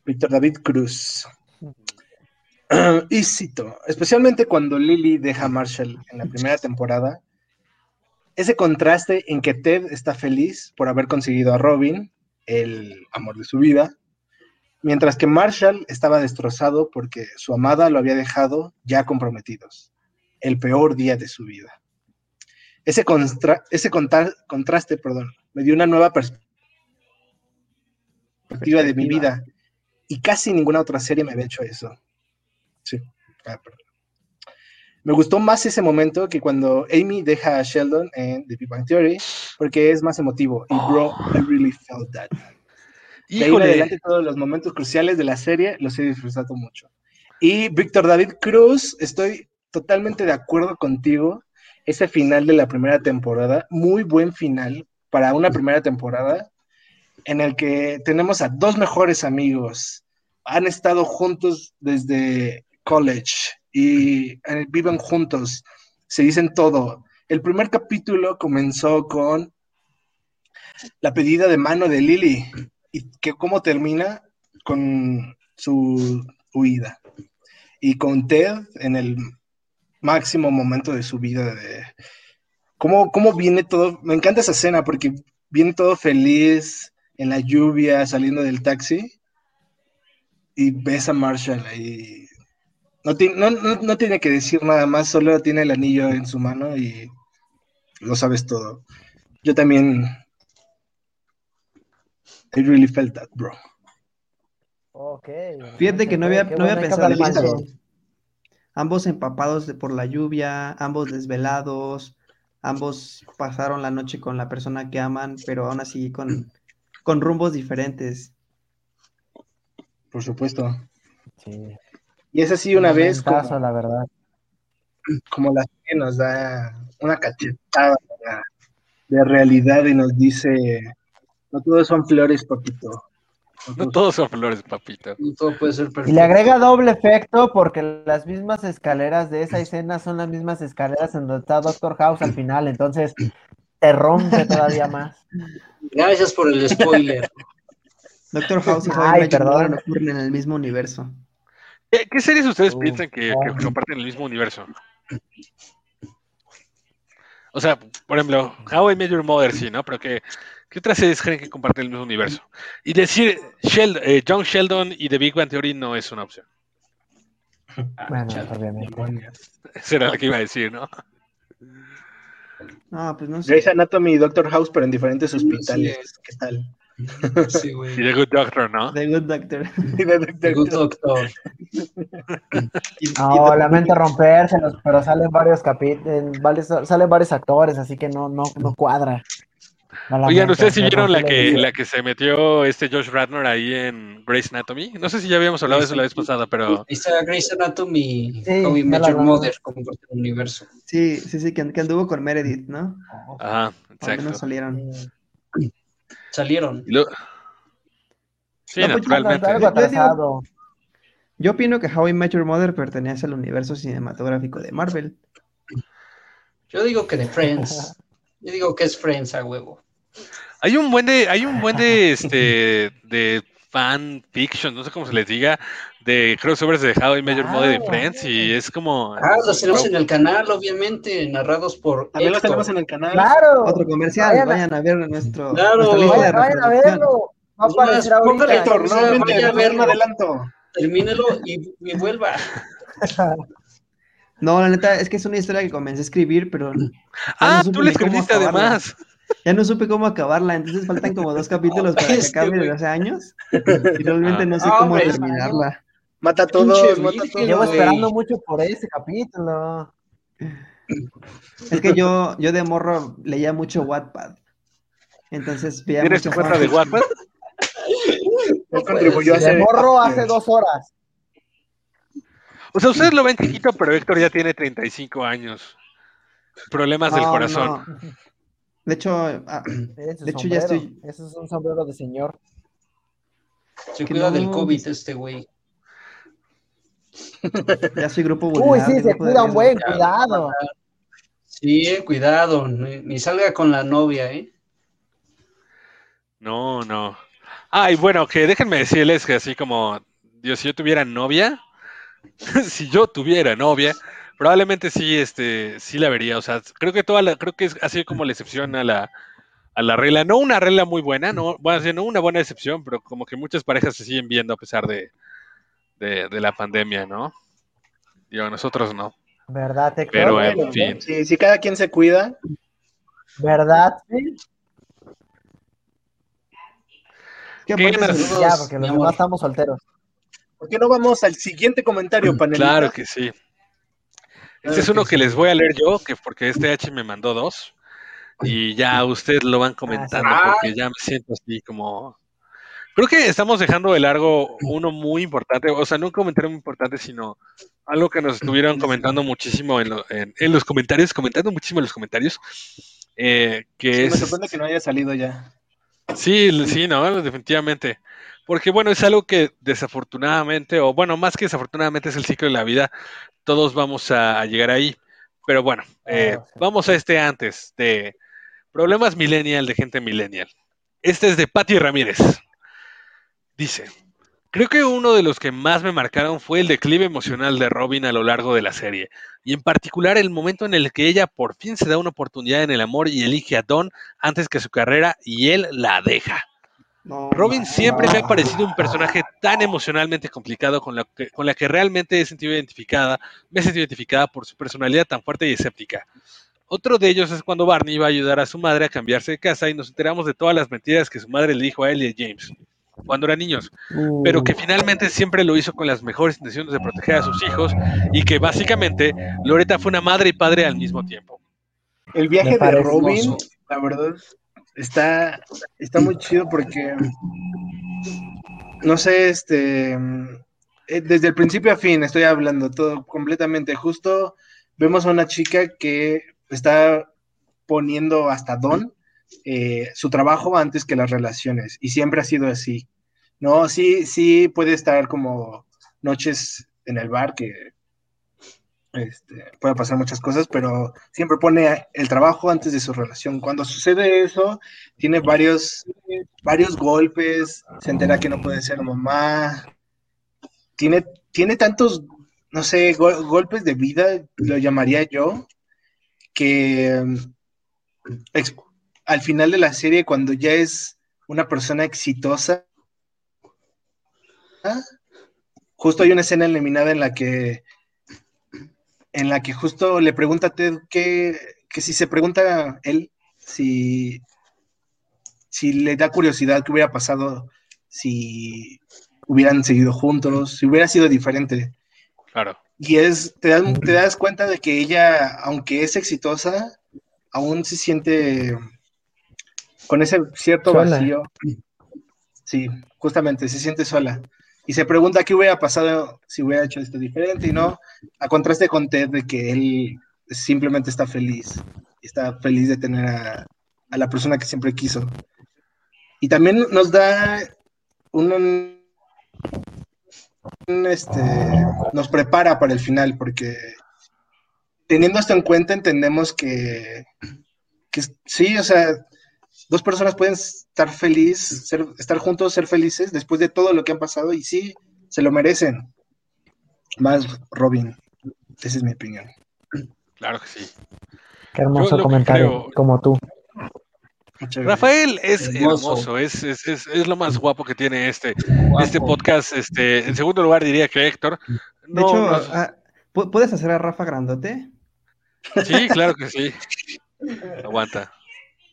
Víctor David Cruz. Y cito, especialmente cuando Lily deja a Marshall en la primera temporada, ese contraste en que Ted está feliz por haber conseguido a Robin, el amor de su vida, mientras que Marshall estaba destrozado porque su amada lo había dejado ya comprometidos, el peor día de su vida. Ese, constra- ese contra- contraste perdón, me dio una nueva pers- perspectiva de mi vida y casi ninguna otra serie me había hecho eso. Sí. Ah. Me gustó más ese momento que cuando Amy deja a Sheldon en The Big Bang Theory, porque es más emotivo. Y bro, I really felt that. De ahí en adelante todos los momentos cruciales de la serie los he disfrutado mucho. Y Víctor David Cruz, estoy totalmente de acuerdo contigo. Ese final de la primera temporada, muy buen final para una primera temporada en el que tenemos a dos mejores amigos. Han estado juntos desde college y eh, viven juntos. Se dicen todo. El primer capítulo comenzó con la pedida de mano de Lily y que cómo termina con su huida y con Ted en el máximo momento de su vida cómo, cómo viene todo me encanta esa escena porque viene todo feliz en la lluvia saliendo del taxi y ves a Marshall ahí no, ti- no, no, no tiene que decir nada más solo tiene el anillo en su mano y lo sabes todo yo también I really felt that bro Ok. Fíjate que no había, no había pensado en eso. Ambos empapados de- por la lluvia, ambos desvelados, ambos pasaron la noche con la persona que aman, pero aún así con, con rumbos diferentes. por supuesto Sí. y es así una vez como, Momentazo, la verdad. como la serie nos da una cachetada de realidad y nos dice no todos son flores papito no todos son flores, papito. No todo puede ser perfecto. Y le agrega doble efecto porque las mismas escaleras de esa escena son las mismas escaleras en donde está Doctor House al final, entonces te rompe todavía más. Gracias por el spoiler. Doctor House y Ay, perdón. Ocurren en el mismo universo. ¿Qué, qué series ustedes piensan que, oh. que comparten el mismo universo? O sea, por ejemplo, How I Met Your Mother, sí, ¿no? Pero ¿qué, qué otras series creen que comparten el mismo universo? Y decir Sheld- eh, John Sheldon y The Big Bang Theory no es una opción. Bueno, obviamente. Esa era la que iba a decir, ¿no? Ah, pues no sé. Grey's Anatomy y Doctor House pero en diferentes hospitales qué tal Sí, Y güey. The Good Doctor, ¿no? The Good Doctor. Y de Doctor The Good. Doctor. Y- y No, The- lamento rompérselos, pero salen varios capítulos, salen varios actores, así que no, no, no cuadra. Oigan, ¿ustedes sí vieron la que, la que se metió este Josh Radnor ahí en Grey's Anatomy? No sé si ya habíamos hablado de eso la vez pasada, pero Ahí está Grey's Anatomy, Sí, How I ya Met Your. Mother, como parte del universo. Sí, sí, sí, que, que anduvo con Meredith, ¿no? ajá, Al menos exacto. salieron. Salieron. Lo- Sí, No, pues, naturalmente. Algo Yo digo- atrasado. Yo opino que How I Met Your Mother pertenece al universo cinematográfico de Marvel. Yo digo que de Friends. Yo digo que es Friends a huevo. Hay un buen de, hay un buen de este de fan fiction, no sé cómo se les diga, de crossovers de How I Met Your Mother y Claro. Friends y es como... Ah, los tenemos en el canal, obviamente, narrados por También lo Héctor. tenemos en el canal. Claro. Otro comercial, Vayan a- vayan a ver nuestro, Claro, de Vayan, vayan a verlo. Va a aparecer póngale ahorita. Héctor, o sea, nuevamente, vaya a verlo. adelanto. Termínelo y, y vuelva. No, la neta, es que es una historia que comencé a escribir, pero Ah, no tú cómo escribiste además. Ya no supe cómo acabarla, entonces faltan como dos capítulos para que acabe desde hace años. Y realmente no sé Ah, cómo terminarla. Mata a Pinche todos, mata a todos. Llevo esperando mucho por ese capítulo. Es que yo, yo de morro leía mucho Wattpad. Entonces veía ¿Tienes tu cuenta de contribuyó a De morro hace dos horas. O sea, ustedes lo ven chiquito, pero Héctor ya tiene 35 años. Problemas del No, corazón. No. De hecho, ah, De hecho, ya estoy- Ese es un sombrero de señor. Se Que cuida no. del COVID este güey. ya soy grupo Uy, vulnerable. sí, se cuida un buen, cuidado. Sí, cuidado, ni, ni salga con la novia, ¿eh? No, no. Ay, bueno, que déjenme decirles que así como, Dios, si yo tuviera novia, si yo tuviera novia, probablemente sí, este, sí la vería. O sea, creo que toda la, creo que es así como la excepción a la, a la regla. No una regla muy buena, no, bueno, sí, no una buena excepción, pero como que muchas parejas se siguen viendo a pesar de, de, de la pandemia, ¿no? Digo, nosotros no. ¿Verdad, Héctor? Pero, en fin. si, si cada quien se cuida, ¿Verdad? Sí. ¿Qué ¿Qué Ya, porque los demás estamos solteros. ¿por qué no vamos al siguiente comentario, panelista? Claro que sí. Este es uno que les voy a leer yo, que porque este H me mandó dos. Y ya ustedes lo van comentando, Ah. porque ya me siento así como. Creo que estamos dejando de largo uno muy importante, o sea, no un comentario muy importante, sino algo que nos estuvieron comentando muchísimo en, lo- en- en los comentarios, comentando muchísimo en los comentarios, eh, que Sí, me es... sorprende que no haya salido ya. Sí, sí, no, definitivamente. Porque bueno, es algo que desafortunadamente, o bueno, más que desafortunadamente es el ciclo de la vida, todos vamos a, a llegar ahí. Pero bueno, eh, Claro, sí. vamos a este antes de problemas millennial de gente millennial. Este es de Patti Ramírez. Dice, creo que uno de los que más me marcaron fue el declive emocional de Robin a lo largo de la serie, y en particular el momento en el que ella por fin se da una oportunidad en el amor y elige a Don antes que su carrera y él la deja. No, Robin siempre me ha parecido un personaje tan emocionalmente complicado con la que, con la que realmente he sentido identificada, me he sentido identificada por su personalidad tan fuerte y escéptica. Otro de ellos es cuando Barney va a ayudar a su madre a cambiarse de casa y nos enteramos de todas las mentiras que su madre le dijo a él y a James cuando eran niños, pero que finalmente siempre lo hizo con las mejores intenciones de proteger a sus hijos y que básicamente Loretta fue una madre y padre al mismo tiempo. El viaje de Robin, hermoso. la verdad, está, está muy chido porque, no sé, este, eh, desde el principio a fin estoy hablando todo completamente. Justo vemos a una chica que está poniendo hasta Don eh, su trabajo antes que las relaciones y siempre ha sido así. No, sí, sí puede estar como noches en el bar que este, puede pasar muchas cosas, pero siempre pone el trabajo antes de su relación. Cuando sucede eso, tiene varios, varios golpes, se entera que no puede ser mamá, tiene, tiene tantos, no sé, go- golpes de vida, lo llamaría yo, que al final de la serie, cuando ya es una persona exitosa, justo hay una escena eliminada en la que en la que justo le pregunta a Ted que, que si se pregunta él si, si le da curiosidad qué hubiera pasado si hubieran seguido juntos, si hubiera sido diferente. Claro. Y es, te das, te das cuenta de que ella, aunque es exitosa, aún se siente con ese cierto Sola. vacío. Sí, justamente, se siente sola. Y se pregunta qué hubiera pasado si hubiera hecho esto diferente y no, a contraste con Ted de que él simplemente está feliz. Está feliz de tener a, a la persona que siempre quiso. Y también nos da un, un, este, nos prepara para el final, porque teniendo esto en cuenta entendemos que, que sí, o sea, dos personas pueden estar felices, ser, estar juntos, ser felices después de todo lo que han pasado y sí, se lo merecen. Más Robin. Esa es mi opinión. Claro que sí. Qué hermoso comentario, creo- como tú. Muchas gracias. Rafael es Hermoso. hermoso, es, es, es, es lo más guapo que tiene este, Guapo. este podcast. Este, en segundo lugar diría que Héctor. De hecho, no, ah, ¿pu- ¿puedes hacer a Rafa grandote? sí, claro que sí. Aguanta.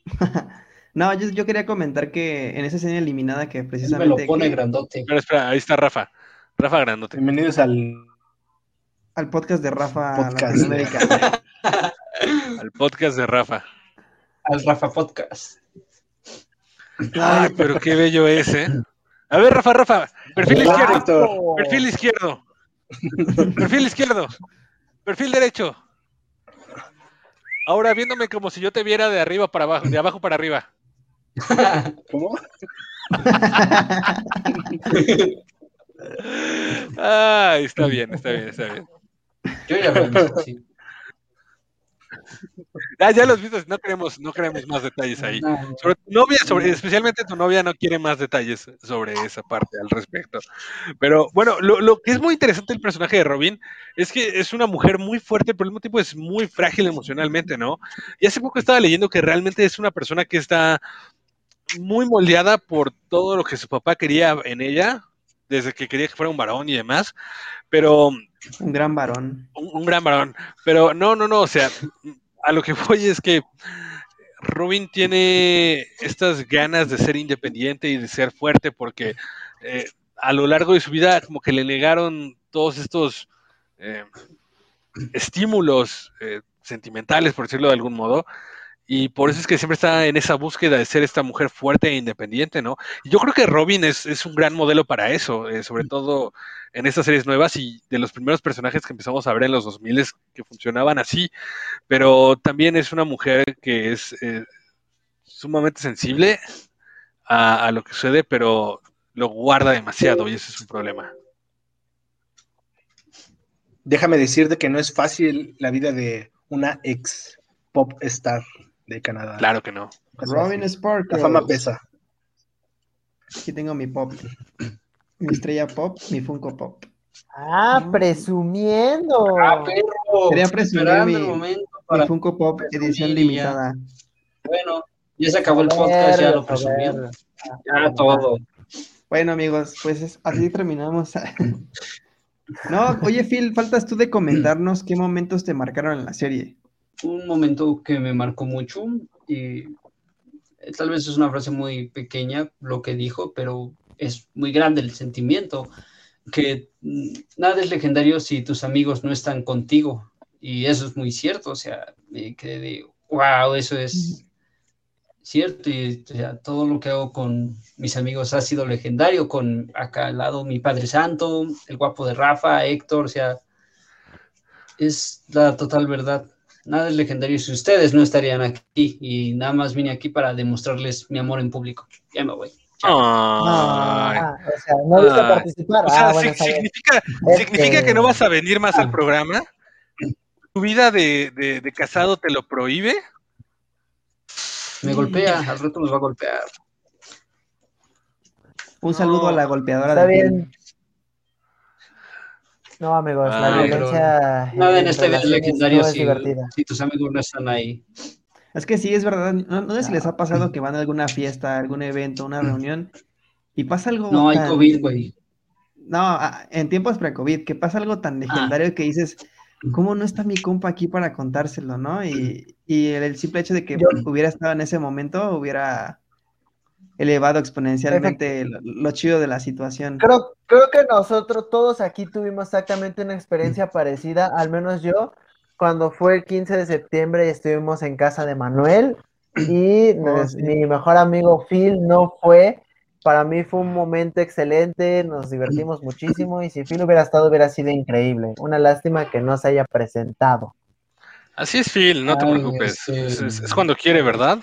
No, yo, yo quería comentar que en esa escena eliminada que Él me precisamente lo pone que- grandote. Espera, espera, ahí está Rafa. Rafa Grandote. Bienvenidos al al podcast de Rafa Podcast. Latinoamérica. Al podcast de Rafa. Al Rafa Podcast. Ay, pero qué bello es, ¿eh? A ver, Rafa, Rafa. Perfil izquierdo. Perfil izquierdo. Perfil izquierdo. Perfil derecho. Ahora viéndome como si yo te viera de arriba para abajo, de abajo para arriba. ¿Cómo? Ay, está bien, está bien, está bien. Yo ya lo he visto, sí. Ah, ya los viste, no queremos, no queremos más detalles ahí. No, Sobre tu novia, sobre, especialmente tu novia no quiere más detalles sobre esa parte al respecto. Pero bueno, lo, lo que es muy interesante del personaje de Robin es que es una mujer muy fuerte, pero al mismo tiempo es muy frágil emocionalmente, ¿no? Y hace poco estaba leyendo que realmente es una persona que está muy moldeada por todo lo que su papá quería en ella, desde que quería que fuera un varón y demás, pero Un gran varón. un, un gran varón. Pero no, no, no, o sea, a lo que voy es que Robin tiene estas ganas de ser independiente y de ser fuerte porque eh, a lo largo de su vida como que le negaron todos estos eh, estímulos eh, sentimentales, por decirlo de algún modo. Y por eso es que siempre está en esa búsqueda de ser esta mujer fuerte e independiente, ¿no? Y yo creo que Robin es, un gran modelo para eso, eh, sobre todo en estas series nuevas y de los primeros personajes que empezamos a ver en los 2000 que funcionaban así, pero también es una mujer que es eh, sumamente sensible a, a lo que sucede, pero lo guarda demasiado y ese es un problema. Déjame decirte que no es fácil la vida de una ex pop star de Canadá. Claro que no. Robin La Sparkles. fama pesa. Aquí tengo mi pop. Mi estrella pop, mi Funko Pop. Ah, presumiendo. Ah, perro. Quería presumir mi- el momento Mi para. Funko Pop edición presumir, limitada. Bueno, ya se acabó el podcast, ya lo presumieron. Ya todo. Bueno, amigos, pues es- así terminamos. No, oye, Phil, faltas tú de comentarnos qué momentos te marcaron en la serie. Un momento que me marcó mucho y eh, tal vez es una frase muy pequeña lo que dijo, pero es muy grande el sentimiento que mm, nada es legendario si tus amigos no están contigo y eso es muy cierto, o sea, me quedé de wow, eso es cierto y o sea, todo lo que hago con mis amigos ha sido legendario, con acá al lado mi Padre Santo, el guapo de Rafa, Héctor, o sea, es la total verdad. Nada es legendario si ustedes no estarían aquí y nada más vine aquí para demostrarles mi amor en público. Ya me voy. Ay. Ah, o sea, no Ah, participar. O sea, ah, bueno, está bien. significa, que no vas a venir más al programa. ¿Tu vida de, de- de casado te lo prohíbe? Me golpea, al rato nos va a golpear. Un saludo No, a la golpeadora Está de bien. No, amigos, la violencia. Nada en en esta vida es relaciones legendario no si, divertida. si tus amigos no están ahí. Es que sí, es verdad. No, no sé si les ha pasado que van a alguna fiesta, algún evento, una reunión y pasa algo No hay COVID, güey. No, ah, en tiempos pre-COVID, que pasa algo tan legendario que dices, ¿cómo no está mi compa aquí para contárselo, no? Y, y el, el simple hecho de que Yo- hubiera estado en ese momento hubiera elevado exponencialmente lo, lo chido de la situación. Creo, creo que nosotros todos aquí tuvimos exactamente una experiencia parecida, al menos yo, cuando fue el 15 de septiembre y estuvimos en casa de Manuel y Oh, nos- sí. mi mejor amigo Phil no fue. Para mí fue un momento excelente, nos divertimos muchísimo y si Phil hubiera estado hubiera sido increíble. Una lástima que no se haya presentado. Así es, Phil, no te preocupes. este- Es, es- es cuando quiere, ¿verdad?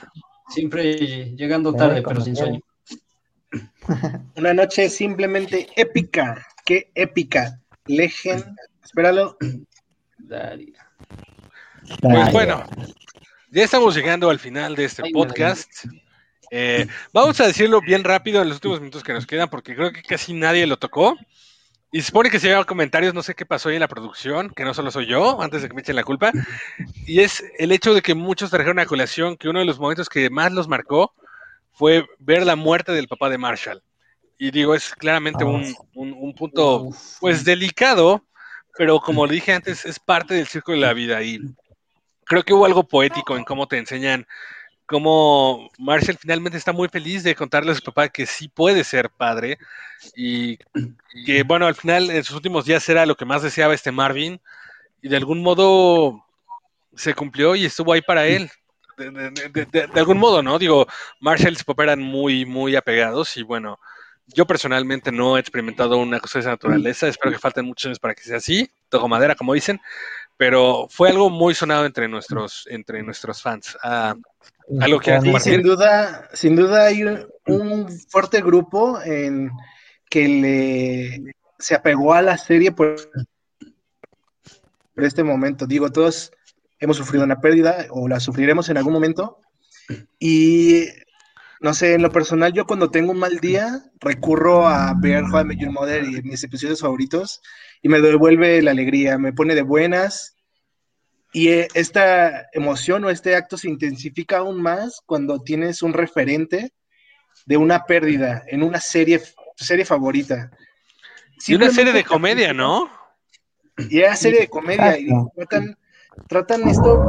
Siempre llegando tarde, pero sin sueño. Una noche simplemente épica. Qué épica. Legend. Espéralo. Dale. Pues bueno, ya estamos llegando al final de este Ay, podcast. Eh, vamos a decirlo bien rápido en los últimos minutos que nos quedan, porque creo que casi nadie lo tocó. Y se supone que se llevan comentarios, no sé qué pasó ahí en la producción, que no solo soy yo, antes de que me echen la culpa. Y es el hecho de que muchos trajeron a colación que uno de los momentos que más los marcó fue ver la muerte del papá de Marshall. Y digo, es claramente un, un- un punto, pues, delicado, pero como le dije antes, es parte del círculo de la vida. Y creo que hubo algo poético en cómo te enseñan cómo Marshall finalmente está muy feliz de contarle a su papá que sí puede ser padre y que, bueno, al final en sus últimos días era lo que más deseaba este Marvin y de algún modo se cumplió y estuvo ahí para él. De, de- de- de- algún modo, ¿no? Digo, Marshall y su papá eran muy, muy apegados y bueno, yo personalmente no he experimentado una cosa de esa naturaleza, espero que falten muchos años para que sea así, toco madera, como dicen, pero fue algo muy sonado entre nuestros, entre nuestros fans. Ah, algo que Sí, sin duda, sin duda hay un, un fuerte grupo en que le se apegó a la serie por, por este momento. Digo, todos hemos sufrido una pérdida o la sufriremos en algún momento. Y no sé, en lo personal, yo cuando tengo un mal día recurro a ver How I Met Your Mother y mis episodios favoritos y me devuelve la alegría, me pone de buenas. Y eh, esta emoción o este acto se intensifica aún más cuando tienes un referente de una pérdida en una serie, tu serie favorita. Y una serie de comedia, ¿no? Y era serie de comedia y tratan, tratan esto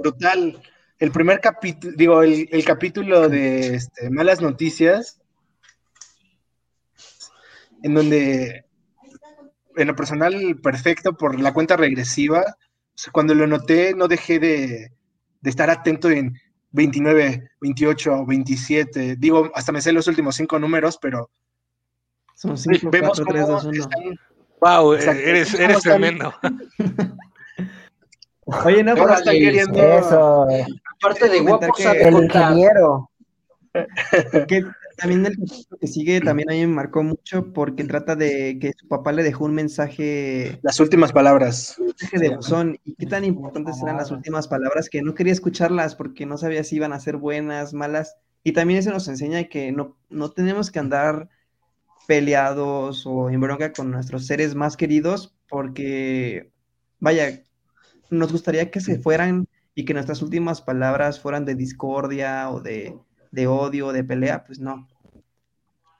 brutal. El primer capítulo, digo, el, el capítulo de este, Malas Noticias, en donde, en lo personal, perfecto por la cuenta regresiva. Sea, cuando lo noté, no dejé de, de estar atento en 29, 28, 27. Digo, hasta me sé los últimos cinco números, pero Son 5, vemos 4, 3, cómo 2, 1. están Wow, Exacto. eres, ¿Cómo eres están? tremendo. Oye, no, pero Ahora están Órale, queriendo. Eso, Aparte de guapo, que sabe el ingeniero. que también el capítulo que sigue también a mí me marcó mucho porque trata de que su papá le dejó un mensaje, Las últimas palabras. un mensaje de buzón y qué tan importantes eran las últimas palabras que no quería escucharlas porque no sabía si iban a ser buenas, malas. Y también eso nos enseña que no, no tenemos que andar peleados o en bronca con nuestros seres más queridos porque, vaya, nos gustaría que se fueran y que nuestras últimas palabras fueran de discordia o de, de odio o de pelea, pues no.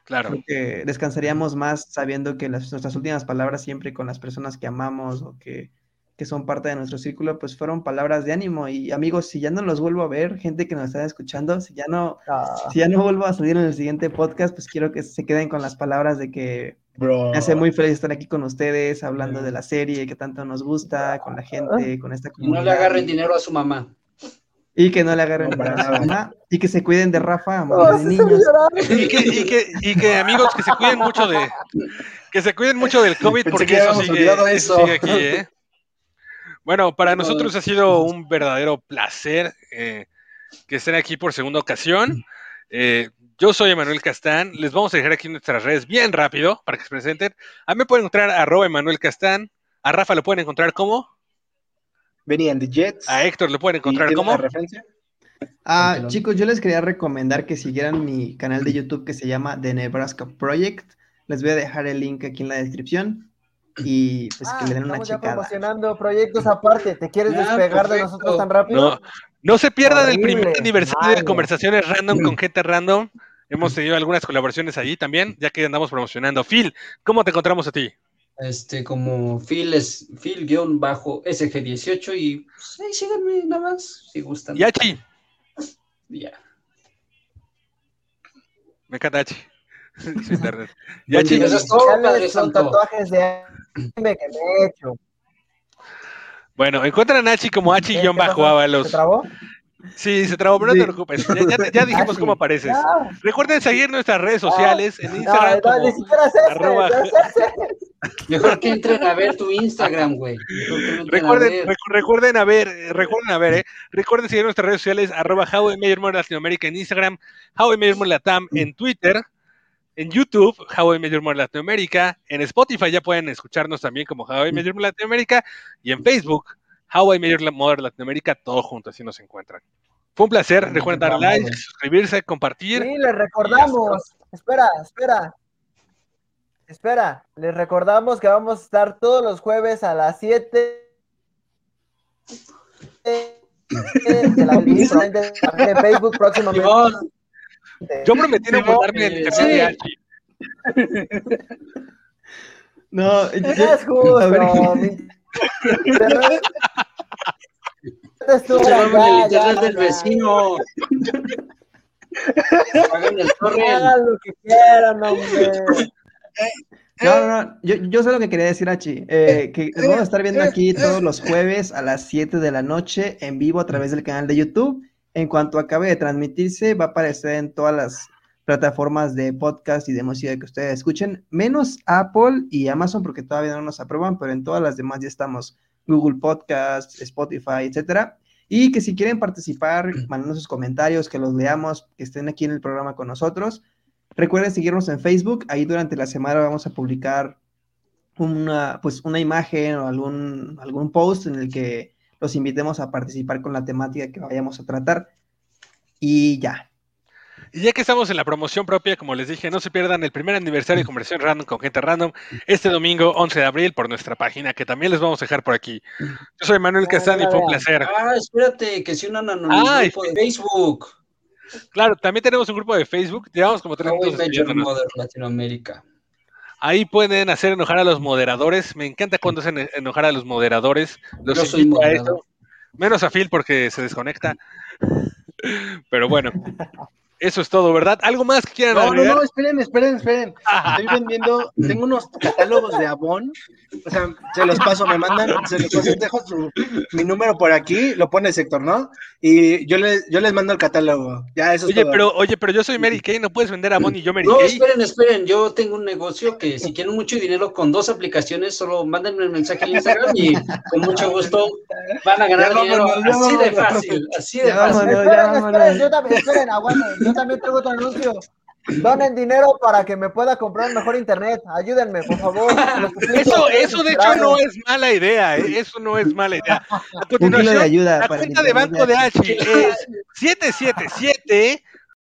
Claro. Creo que descansaríamos más sabiendo que las, nuestras últimas palabras siempre con las personas que amamos o que, que son parte de nuestro círculo, pues fueron palabras de ánimo. Y amigos, si ya no los vuelvo a ver, gente que nos está escuchando, si ya no, Ah, si ya no vuelvo a salir en el siguiente podcast, pues quiero que se queden con las palabras de que Bro. me hace muy feliz estar aquí con ustedes, hablando de la serie que tanto nos gusta, con la gente, con esta Y comunidad. no le agarren dinero a su mamá. Y que no le agarren No, para nada. mamá, y que se cuiden de Rafa, mamá de niños. Y que, y que, y que, amigos, que se cuiden mucho de, que se cuiden mucho del COVID, Pensé porque sigue, eso. sigue aquí, ¿eh? Bueno, para nosotros ha sido un verdadero placer eh, que estén aquí por segunda ocasión. Eh, yo soy Emanuel Castán. Les vamos a dejar aquí nuestras redes bien rápido para que se presenten. A mí me pueden encontrar arroba Emanuel Castán. A Rafa lo pueden encontrar como. Venían de Jets. A Héctor lo pueden encontrar ¿Y tiene como. Ah, chicos, yo les quería recomendar que siguieran mi canal de YouTube que se llama The Nebraska Project. Les voy a dejar el link aquí en la descripción y pues que Ah, le den una estamos ya checada. promocionando proyectos aparte. ¿Te quieres despegar de nosotros tan rápido? No, no se pierdan el primer aniversario de conversaciones random con gente random. Hemos tenido algunas colaboraciones allí también, ya que andamos promocionando. Phil, ¿cómo te encontramos a ti? Este, como Phil es Phil-SG18 y pues, ahí síganme nada más si gustan. Yachi, Ya. me encanta Yachi. Internet. Yachi, día. Eso es todo, Padre Dale, son Santo. tatuajes de anime que me he hecho. bueno, encuentran a Hachi como. Hachi-Ábalos. ¿Se trabó? Sí, se trabó, pero no Sí. te preocupes. Ya, ya- ya dijimos Hachi. cómo apareces. Ya. Recuerden seguir nuestras redes sociales en No, Instagram no, como ni siquiera es ese, arroba- no es ese. Mejor que entren a ver tu Instagram, güey. A Recuerden, ver. recu- recuerden a ver, eh, recuerden a ver, eh. Recuerden seguir nuestras redes sociales, arroba How I Mother Latinoamérica en Instagram, How I Mother Latam en Twitter, en YouTube, How I Latinoamérica, en Spotify ya pueden escucharnos también como How I Latinoamérica, y en Facebook, How I Mother Latinoamérica, todo junto, así nos encuentran. Fue un placer, recuerden dar like, suscribirse, compartir. Sí, les recordamos. Espera, espera. Espera, les recordamos que vamos a estar todos los jueves a las 7 de la de Facebook próximamente. Yo prometí no mandarme el Archie. No, yo- Es justo. a ver, mi- Internet estuvo del vecino. Hagan el torrent. Hagan lo que quieran, hombre. No, no, no, yo, yo sé lo que quería decir, Achi, eh, que nos vamos a estar viendo aquí todos los jueves a las 7 de la noche en vivo a través del canal de YouTube. En cuanto acabe de transmitirse, va a aparecer en todas las plataformas de podcast y de música que ustedes escuchen, menos Apple y Amazon, porque todavía no nos aprueban, pero en todas las demás ya estamos, Google Podcast, Spotify, etcétera. Y que si quieren participar, manden sus comentarios, que los leamos, que estén aquí en el programa con nosotros. Recuerden seguirnos en Facebook, ahí durante la semana vamos a publicar una, pues, una imagen o algún, algún post en el que los invitemos a participar con la temática que vayamos a tratar. Y ya. Y ya que estamos en la promoción propia, como les dije, no se pierdan el primer aniversario de Conversión Random con gente random este domingo 11 de abril por nuestra página, que también les vamos a dejar por aquí. Yo soy Manuel Ah, Casán y la fue un placer. Ah, espérate, que si unan a nuestro Ay, grupo de Facebook. Claro, también tenemos un grupo de Facebook, llevamos como tres How I minutos Met Your escribiéndonos. Mother Latinoamérica. Ahí pueden hacer enojar a los moderadores. Me encanta cuando hacen enojar a los moderadores. Los Yo soy a. Menos a Phil porque se desconecta. Pero bueno, eso es todo, ¿verdad? ¿Algo más que quieran No, no, agregar? no, esperen, esperen, esperen. Estoy vendiendo, tengo unos catálogos de Avon. O sea, se los paso, me mandan, se los paso, dejo su- mi número por aquí, lo pone sector, ¿no? Y yo les, yo les mando el catálogo. Ya, eso es Oye, todo. pero, oye, pero yo soy Mary Kay, no puedes vender a Bonnie y yo Mary No, Kay. esperen, esperen. Yo tengo un negocio que si quieren mucho dinero con dos aplicaciones, solo mándenme un mensaje en Instagram y con mucho gusto van a ganar Ya dinero. vámonos, Así de fácil, así de Ya fácil. vámonos. Esperen, ya, esperen, yo también, esperen, aguanten, yo también tengo otro anuncio. Donen dinero para que me pueda comprar mejor internet. Ayúdenme, por favor. Eso, eso de hecho no es mala idea, ¿eh? eso no es mala idea. A Un kilo de continuación, ayuda la para cuenta de banco de. H es 777